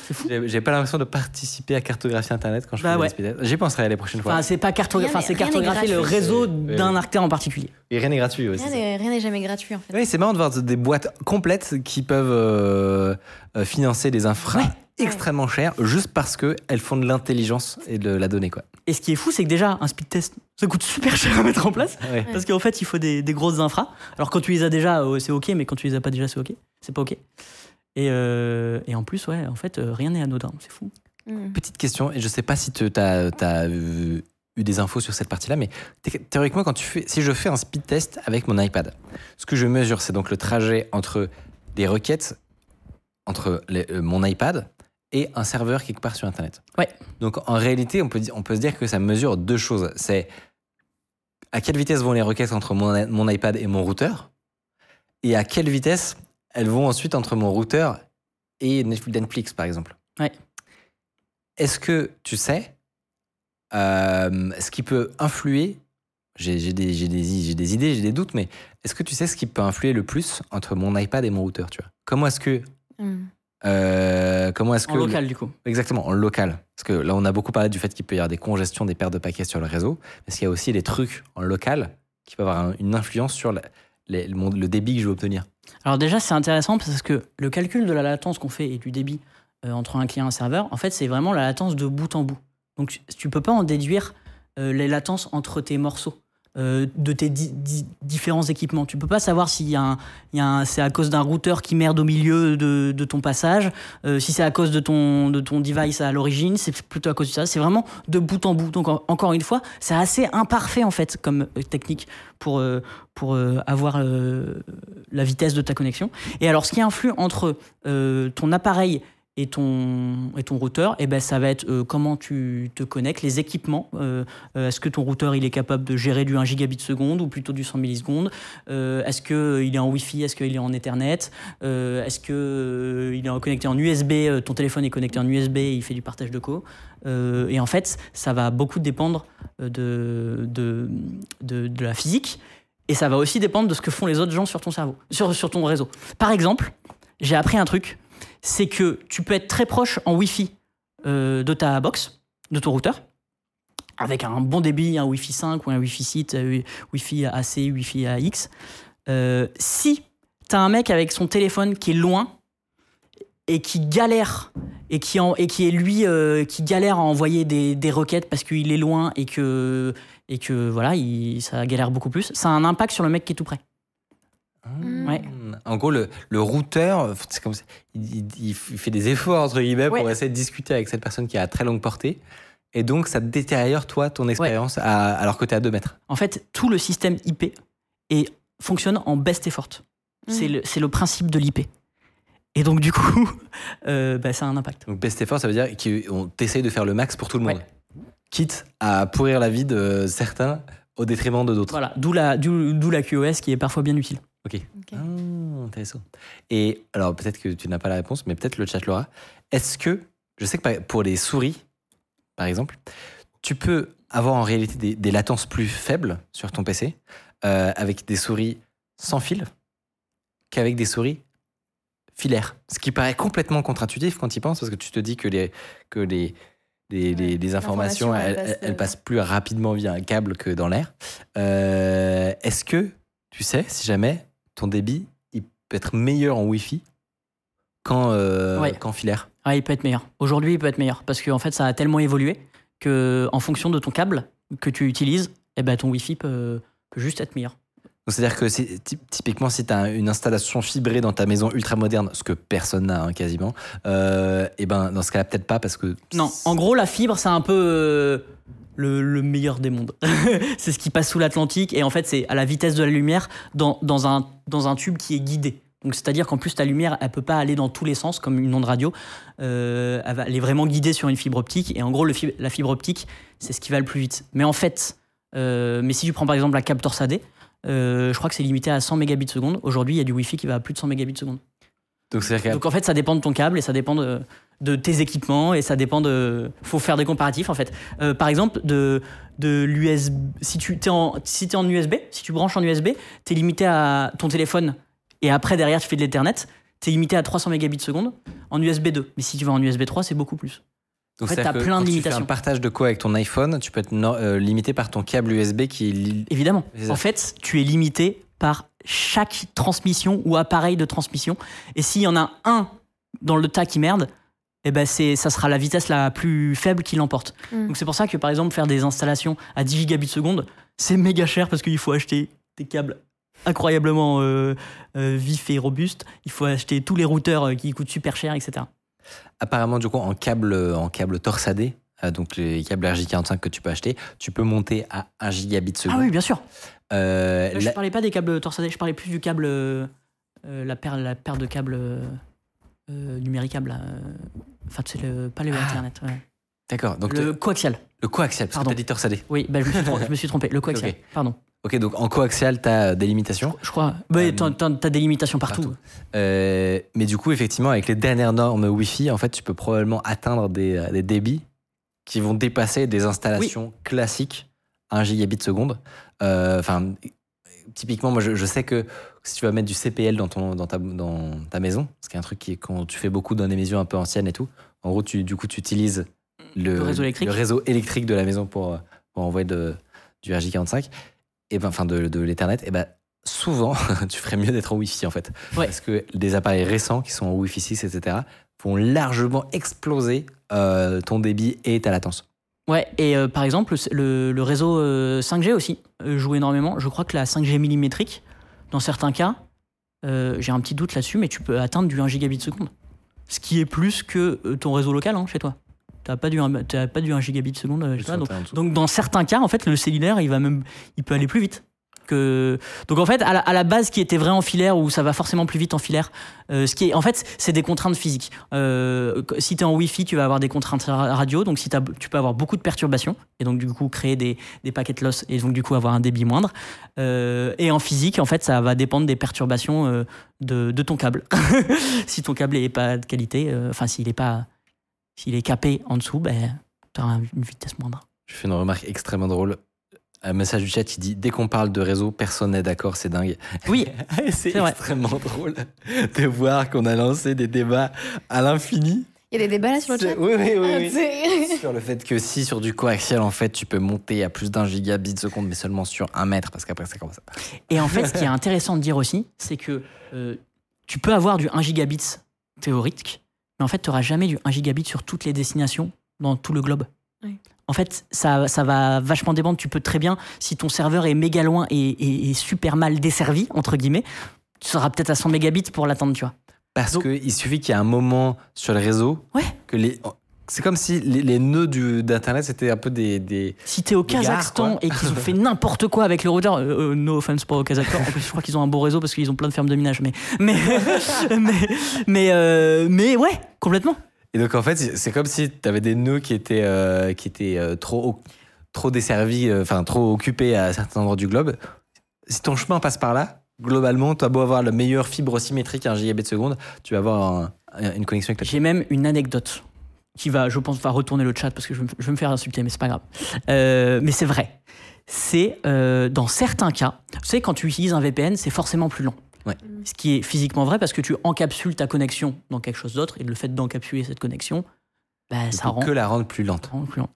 C'est fou. J'ai pas l'impression de participer à cartographier Internet quand je Bah fais ouais. des speed tests. J'y penserai les prochaines fois. Enfin, c'est pas cartogra- Rien enfin, c'est cartographier le réseau d'un acteur en particulier. Et rien n'est gratuit aussi. Rien n'est rien n'est jamais gratuit en fait. Oui, c'est marrant de voir des boîtes complètes qui peuvent euh, euh, financer des infras Ouais. Extrêmement chères juste parce qu'elles font de l'intelligence et de la donnée. Quoi. Et ce qui est fou, c'est que déjà, un speed test, ça coûte super cher à mettre en place. Ouais. Parce qu'en fait, il faut des, des grosses infras. Alors, quand tu les as déjà, euh, c'est OK, mais quand tu les as pas déjà, c'est OK. C'est pas OK. Et, euh, et en plus, ouais, en fait, euh, rien n'est anodin. C'est fou. Hmm. Petite question, et je sais pas si tu as, eu des infos sur cette partie-là, mais thé- théoriquement, quand tu fais, si je fais un speed test avec mon iPad, ce que je mesure, c'est donc le trajet entre des requêtes, entre les- euh, mon iPad et un serveur quelque part sur Internet. Ouais. Donc en réalité, on peut, on peut se dire que ça mesure deux choses. C'est à quelle vitesse vont les requêtes entre mon, mon iPad et mon routeur, et à quelle vitesse elles vont ensuite entre mon routeur et Netflix, par exemple. Ouais. Est-ce que tu sais euh, ce qui peut influer j'ai j'ai des, j'ai des, j'ai des idées, j'ai des doutes, mais est-ce que tu sais ce qui peut influer le plus entre mon iPad et mon routeur tu vois? Comment est-ce que. Hmm. Euh, comment est-ce En que. local, du coup. Exactement, en local. Parce que là, on a beaucoup parlé du fait qu'il peut y avoir des congestions, des pertes de paquets sur le réseau. Mais est-ce qu'il y a aussi des trucs en local qui peuvent avoir un- une influence sur les- le, le débit que je veux obtenir? Alors déjà, c'est intéressant parce que le calcul de la latence qu'on fait et du débit euh, entre un client et un serveur, en fait, c'est vraiment la latence de bout en bout. Donc, tu- tu peux pas en déduire euh, les latences entre tes morceaux. Euh, de tes di- di- différents équipements. Tu peux pas savoir s'il y a un, c'est à cause d'un routeur qui merde au milieu de, ton passage, euh, si c'est à cause de ton, de ton device à l'origine, c'est plutôt à cause de ça. C'est vraiment de bout en bout. Donc en- encore une fois, c'est assez imparfait en fait comme euh, technique pour, pour avoir la vitesse de ta connexion. Et alors, ce qui influe entre ton appareil et ton, et ton routeur, eh ben, ça va être euh, comment tu te connectes, les équipements. Euh, euh, Est-ce que ton routeur il est capable de gérer du 1 gigabit seconde ou plutôt du 100 millisecondes Est-ce qu'il est en Wi-Fi Est-ce qu'il est en Ethernet Est-ce qu'il est connecté en USB Ton téléphone est connecté en USB et il fait du partage de co. Et en fait, ça va beaucoup dépendre de, de, de, de la physique. Et ça va aussi dépendre de ce que font les autres gens sur ton cerveau, sur, sur ton réseau. Par exemple, j'ai appris un truc, c'est que tu peux être très proche en Wi-Fi euh, de ta box, de ton routeur, avec un bon débit, un Wi-Fi 5 ou un Wi-Fi 6, euh, Wi-Fi AC, Wi-Fi AX. Euh, si tu as un mec avec son téléphone qui est loin et qui galère et qui, est lui qui galère à envoyer des, des requêtes parce qu'il est loin et que et que voilà il, ça galère beaucoup plus ça a un impact sur le mec qui est tout près Ouais. En gros, le, le routeur, comme ça, il, il- il fait des efforts entre guillemets pour essayer de discuter avec cette personne qui est à très longue portée. Et donc, ça détériore, toi, ton expérience à- alors que tu es à 2 mètres. en fait tout le système IP est, fonctionne en best effort c'est le, c'est le principe de l'IP Et donc, du coup, euh, bah, ça a un impact. Donc best effort, ça veut dire qu'on essaye de faire le max pour tout le monde. Ouais. Quitte à pourrir la vie de certains au détriment de d'autres. Voilà, d'où la, d'où, d'où la QoS qui est parfois bien utile. Ok. Ok. Ah, intéressant. Et alors, peut-être que tu n'as pas la réponse, mais peut-être le chat l'aura. Est-ce que, je sais que pour les souris, par exemple, tu peux avoir en réalité des, des latences plus faibles sur ton PC euh, avec des souris sans fil qu'avec des souris filaires? Ce qui paraît complètement contre-intuitif quand tu y penses, parce que tu te dis que les, que les, les, les- les informations, elles euh, passent plus rapidement via un câble que dans l'air. Euh, Est-ce que tu sais, si jamais ton débit il peut être meilleur en Wi-Fi qu'en euh, Ouais. qu'en filaire Ah, il peut être meilleur. Aujourd'hui, il peut être meilleur parce qu'en fait, ça a tellement évolué que, en fonction de ton câble que tu utilises, eh ben, ton Wi-Fi peut, peut juste être meilleur. Donc, C'est-à-dire que typiquement, si tu as une installation fibrée dans ta maison ultra moderne, ce que personne n'a hein, quasiment, euh, et ben dans ce cas-là, peut-être pas parce que. Non, en gros, la fibre, c'est un peu euh, le, le meilleur des mondes. c'est ce qui passe sous l'Atlantique et en fait, c'est à la vitesse de la lumière dans, dans, un, dans un tube qui est guidé. Donc, c'est-à-dire qu'en plus, ta lumière, elle peut pas aller dans tous les sens comme une onde radio. Euh, elle, est vraiment guidée sur une fibre optique. Et en gros, le la fibre optique, c'est ce qui va le plus vite. Mais en fait, euh, mais si tu prends par exemple la cable torsadée, euh, je crois que c'est limité à 100 mégabits seconde. Aujourd'hui, il y a du Wi-Fi qui va à plus de 100 mégabits seconde. Donc c'est-à-dire que- Donc en fait, ça dépend de ton câble et ça dépend de, de tes équipements et ça dépend de. Faut faire des comparatifs en fait. Euh, par exemple, de, de l'USB. Si tu es en, si t'es en USB, si tu branches en USB, tu es limité à ton téléphone et après derrière tu fais de l'Ethernet, tu es limité à 300 mégabits seconde en USB 2. Mais si tu vas en USB 3, c'est beaucoup plus. donc en fait, que plein de quand Tu fais limitations. un partage de quoi avec ton iPhone, tu peux être no- euh, limité par ton câble USB qui Évidemment. En fait, tu es limité par chaque transmission ou appareil de transmission. Et s'il y en a un dans le tas qui merde, eh ben c'est, ça sera la vitesse la plus faible qui l'emporte. Mm. Donc c'est pour ça que par exemple faire des installations à 10 gigabits seconde, c'est méga cher parce qu'il faut acheter des câbles incroyablement euh, euh, vifs et robustes. Il faut acheter tous les routeurs euh, qui coûtent super cher, etc. Apparemment, du coup, en câble, en câble torsadé, donc les câbles RJ45 que tu peux acheter, tu peux monter à 1 gigabit seconde. Ah oui, bien sûr. Euh, Je la- parlais pas des câbles torsadés, je parlais plus du câble, euh, euh, la, paire, la paire de câbles euh, numéricables. là. Enfin, c'est le, pas le Ah, Internet. ouais. D'accord, donc le coaxial. le coaxial, parce que Pardon. t'as dit torsadé. Oui, bah, je, me suis trompé, je me suis trompé. Le coaxial. Pardon. Ok, donc en coaxial, t'as des limitations. Je crois. Ouais, Euh, t'as, t'as des limitations partout. partout. Euh, mais du coup, effectivement, avec les dernières normes Wi-Fi, en fait, tu peux probablement atteindre des, des débits qui vont dépasser des installations classiques 1 gigabit seconde. Euh, Enfin, typiquement, moi, je, je sais que si tu vas mettre du CPL dans, ton, dans, ta, dans ta maison, ce qui est un truc qui est quand tu fais beaucoup dans des maisons un peu anciennes et tout, en gros, tu, du coup, tu utilises le, Le réseau électrique. le réseau électrique de la maison pour, pour envoyer de, du RJ45, et ben, enfin de, de l'Ethernet, et ben souvent, tu ferais mieux d'être en Wi-Fi en fait. Ouais. Parce que des appareils récents qui sont en Wi-Fi 6, etc., vont largement exploser euh, ton débit et ta latence. Ouais, et euh, par exemple, le, le réseau euh, 5G aussi euh, joue énormément. Je crois que la 5G millimétrique, dans certains cas, euh, j'ai un petit doute là-dessus, mais tu peux atteindre du 1 gigabit seconde. Ce qui est plus que euh, ton réseau local hein, chez toi. T'as pas du, pas du 1 gigabit seconde euh, chez toi. Donc, donc dans certains cas, en fait, le cellulaire, il va même, il peut aller plus vite. Donc en fait, à la, à la base, qui était vrai en filaire, où ça va forcément plus vite en filaire, euh, ce qui est, en fait, c'est des contraintes physiques. Euh, si tu es en Wi-Fi, tu vas avoir des contraintes ra- radio, donc si tu peux avoir beaucoup de perturbations, et donc du coup créer des, des paquets loss, et donc du coup avoir un débit moindre. Euh, et en physique, en fait, ça va dépendre des perturbations de, de ton câble. si ton câble n'est pas de qualité, enfin s'il est pas, s'il est capé en dessous, ben, tu auras une vitesse moindre. Je fais une remarque extrêmement drôle. Un message du chat, il dit Dès qu'on parle de réseau, personne n'est d'accord, c'est dingue. Oui, c'est vrai. extrêmement drôle de voir qu'on a lancé des débats à l'infini. Il y a des débats là sur le chat Oui, oui, oui. Ah, oui. sur le fait que si sur du coaxial, en fait, tu peux monter à plus d'un gigabit seconde, mais seulement sur un mètre, parce qu'après, ça commence à. Et en fait, ce qui est intéressant de dire aussi, c'est que euh, tu peux avoir du 1 gigabit théorique, mais en fait, tu n'auras jamais du 1 gigabit sur toutes les destinations dans tout le globe. Oui. En fait, ça, ça va vachement dépendre. Tu peux très bien, si ton serveur est méga loin et, et- et super mal desservi, entre guillemets, tu seras peut-être à 100 mégabits pour l'attendre, tu vois. Parce qu'il suffit qu'il y ait un moment sur le réseau Ouais. que les. c'est comme si les, les nœuds d'internet c'était un peu des, des Si t'es au gares, Kazakhstan et qu'ils ont fait n'importe quoi avec le routeur, euh, euh, no offense pour au Kazakhstan, en plus je crois qu'ils ont un beau réseau parce qu'ils ont plein de fermes de minage, mais mais mais mais, euh, mais ouais, complètement. Et donc en fait, c'est comme si tu avais des nœuds qui étaient, euh, qui étaient euh, trop, trop desservis, euh, enfin trop occupés à certains endroits du globe. Si ton chemin passe par là, globalement, tu as beau avoir la meilleure fibre symétrique à 1 gigabit de seconde, tu vas avoir un- un- une connexion avec la J'ai même une anecdote qui va, je pense, va retourner le chat parce que je vais me, faire insulter, mais c'est pas grave. Mais c'est vrai. C'est dans certains cas, tu sais, quand tu utilises un VPN, c'est forcément plus long. Ouais. Ce qui est physiquement vrai parce que tu encapsules ta connexion dans quelque chose d'autre et le fait d'encapsuler cette connexion, bah, ne ça rend que la rendre plus lente. rend plus lent.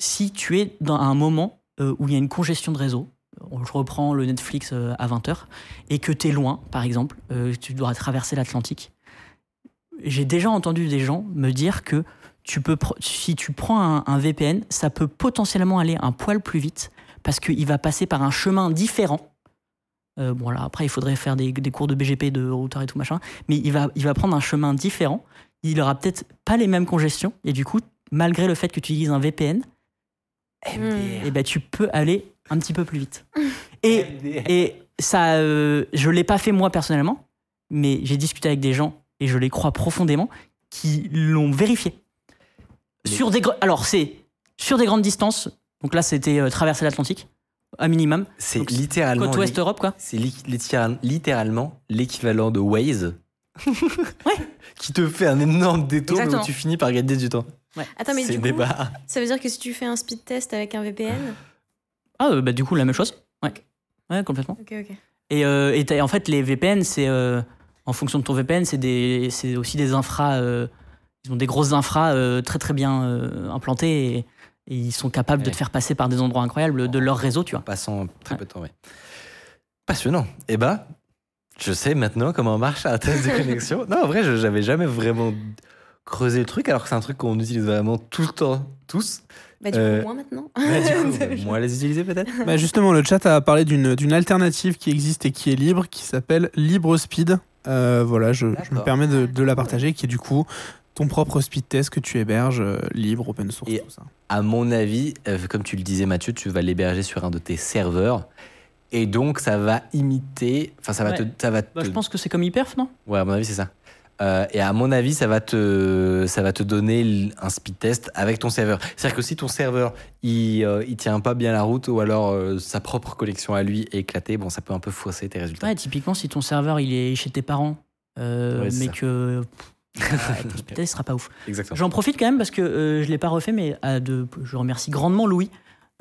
Si tu es dans un moment euh, où il y a une congestion de réseau, euh, je reprends le Netflix euh, à 20h, et que tu es loin, par exemple, euh, tu dois traverser l'Atlantique, j'ai déjà entendu des gens me dire que tu peux, si tu prends un, un VPN, ça peut potentiellement aller un poil plus vite parce qu'il va passer par un chemin différent. Euh, bon, là, après, il faudrait faire des, des cours de BGP, de routeur et tout machin, mais il va, il va prendre un chemin différent. Il aura peut-être pas les mêmes congestions, et du coup, malgré le fait que tu utilises un VPN, eh ben, tu peux aller un petit peu plus vite. Et, et ça, euh, je l'ai pas fait moi personnellement, mais j'ai discuté avec des gens et je les crois profondément qui l'ont vérifié. Mais- Sur des, alors c'est sur des grandes distances. Donc là, c'était euh, traverser l'Atlantique, à minimum. C'est Donc, littéralement, Côte ouest Europe, quoi. c'est li- littéral- littéralement l'équivalent de Waze. Qui te fait un énorme détour mais où tu finis par gagner du temps. Attends, mais c'est du coup, débat. ça veut dire que si tu fais un speed test avec un VPN. Ah, euh, bah du coup, la même chose. Ouais, ouais complètement. Ok, ok. Et, euh, et en fait, les VPN, c'est euh, en fonction de ton VPN, c'est des, c'est aussi des infras. euh, ils ont des grosses infras euh, très très bien euh, implantées et, et ils sont capables de te faire passer par des endroits incroyables de leur réseau, tu vois. Passant très Ouais. peu de temps, ouais. Passionnant. Eh ben, je sais maintenant comment marche un test de connexion. Non, en vrai, je j'avais jamais vraiment creusé le truc, alors que c'est un truc qu'on utilise vraiment tout le temps, tous. Bah, du Euh, coup, moi maintenant. Mais du coup, bah, moins les utiliser peut-être. Bah, justement, le chat a parlé d'une d'une alternative qui existe et qui est libre, qui s'appelle LibreSpeed. Euh, voilà, je, je me permets de, de la partager, qui est du coup ton propre speed test que tu héberges, euh, libre, open source, Et- tout ça. À mon avis, euh, comme tu le disais Mathieu, tu vas l'héberger sur un de tes serveurs. Et donc, ça va imiter. Enfin, ça va Ouais. te. Ça va Bah, te je pense que c'est comme Hyperf, non? Ouais, à mon avis, c'est ça. Euh, et à mon avis, ça va te, ça va te donner un speed test avec ton serveur. C'est-à-dire que si ton serveur, il, euh, il tient pas bien la route ou alors euh, sa propre connexion à lui est éclatée, bon, ça peut un peu fausser tes résultats. Ouais, typiquement, si ton serveur il est chez tes parents, euh, Ouais, mais ça. que. pff, ah, test sera pas ouf. J'en profite quand même parce que euh, je l'ai pas refait, mais à de, je remercie grandement Louis,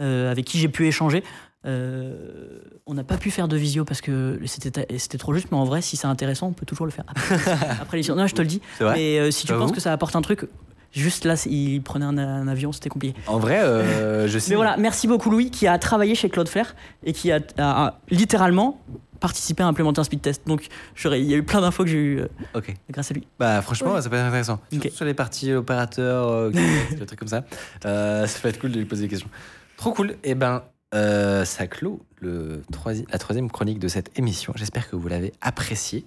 euh, avec qui j'ai pu échanger. Euh, on n'a pas pu faire de visio parce que c'était trop juste, mais en vrai, si c'est intéressant, on peut toujours le faire après, l'émission. Non, je te le dis. Mais euh, si tu penses que ça apporte un truc, juste là, il prenait un, un avion, c'était compliqué. En vrai, euh, je sais. Mais voilà, merci beaucoup Louis qui a travaillé chez Cloudflare et qui a, a- a littéralement participé à implémenter un speed test. Donc j'aurais- il y a eu plein d'infos que j'ai eu euh, Ok. grâce à lui. Bah, franchement, ça peut être intéressant. Ok. Surtout sur les parties opérateurs, euh, des trucs comme ça. Euh, ça peut être cool de lui poser des questions. Trop cool. Et ben, euh, ça clôt le troisi- la troisième chronique de cette émission. J'espère que vous l'avez apprécié.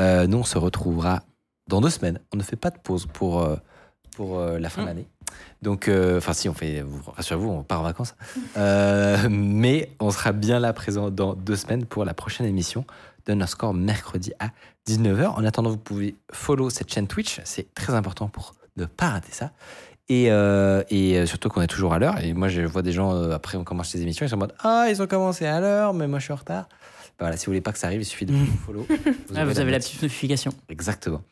Euh, nous, on se retrouvera dans deux semaines. On ne fait pas de pause pour, pour euh, la fin de Mm. l'année. Donc, euh, enfin, si, on fait, vous- rassurez-vous, on part en vacances. Euh, mais on sera bien là présent dans deux semaines pour la prochaine émission d'Underscore mercredi à 19h. En attendant, vous pouvez follow cette chaîne Twitch. C'est très important pour ne pas rater ça. Et, euh, et surtout qu'on est toujours à l'heure. Et moi, je vois des gens, après on commence ces émissions, ils sont en mode Ah, ils ont commencé à l'heure, mais moi je suis en retard. Bah voilà, si vous voulez pas que ça arrive, il suffit de Mm. follow. Ah, vous avez la notif- petite notification. Exactement.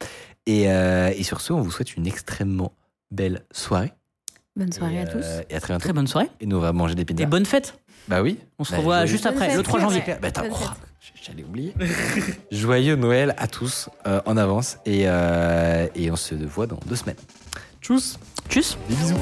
Et, et sur ce, on vous souhaite une extrêmement belle soirée. Bonne soirée et, à tous. euh, et à très bientôt. Très bonne soirée Et nous, on va manger des pizzas. et bonne fête. Bah oui. On se Bah, revoit joyeux- juste après, fête, le 3 janvier. ouais. Bah, oh, j'allais oublier. Joyeux Noël à tous euh, en avance et, euh, et on se voit dans deux semaines. Tchuss Tchuss Des bisous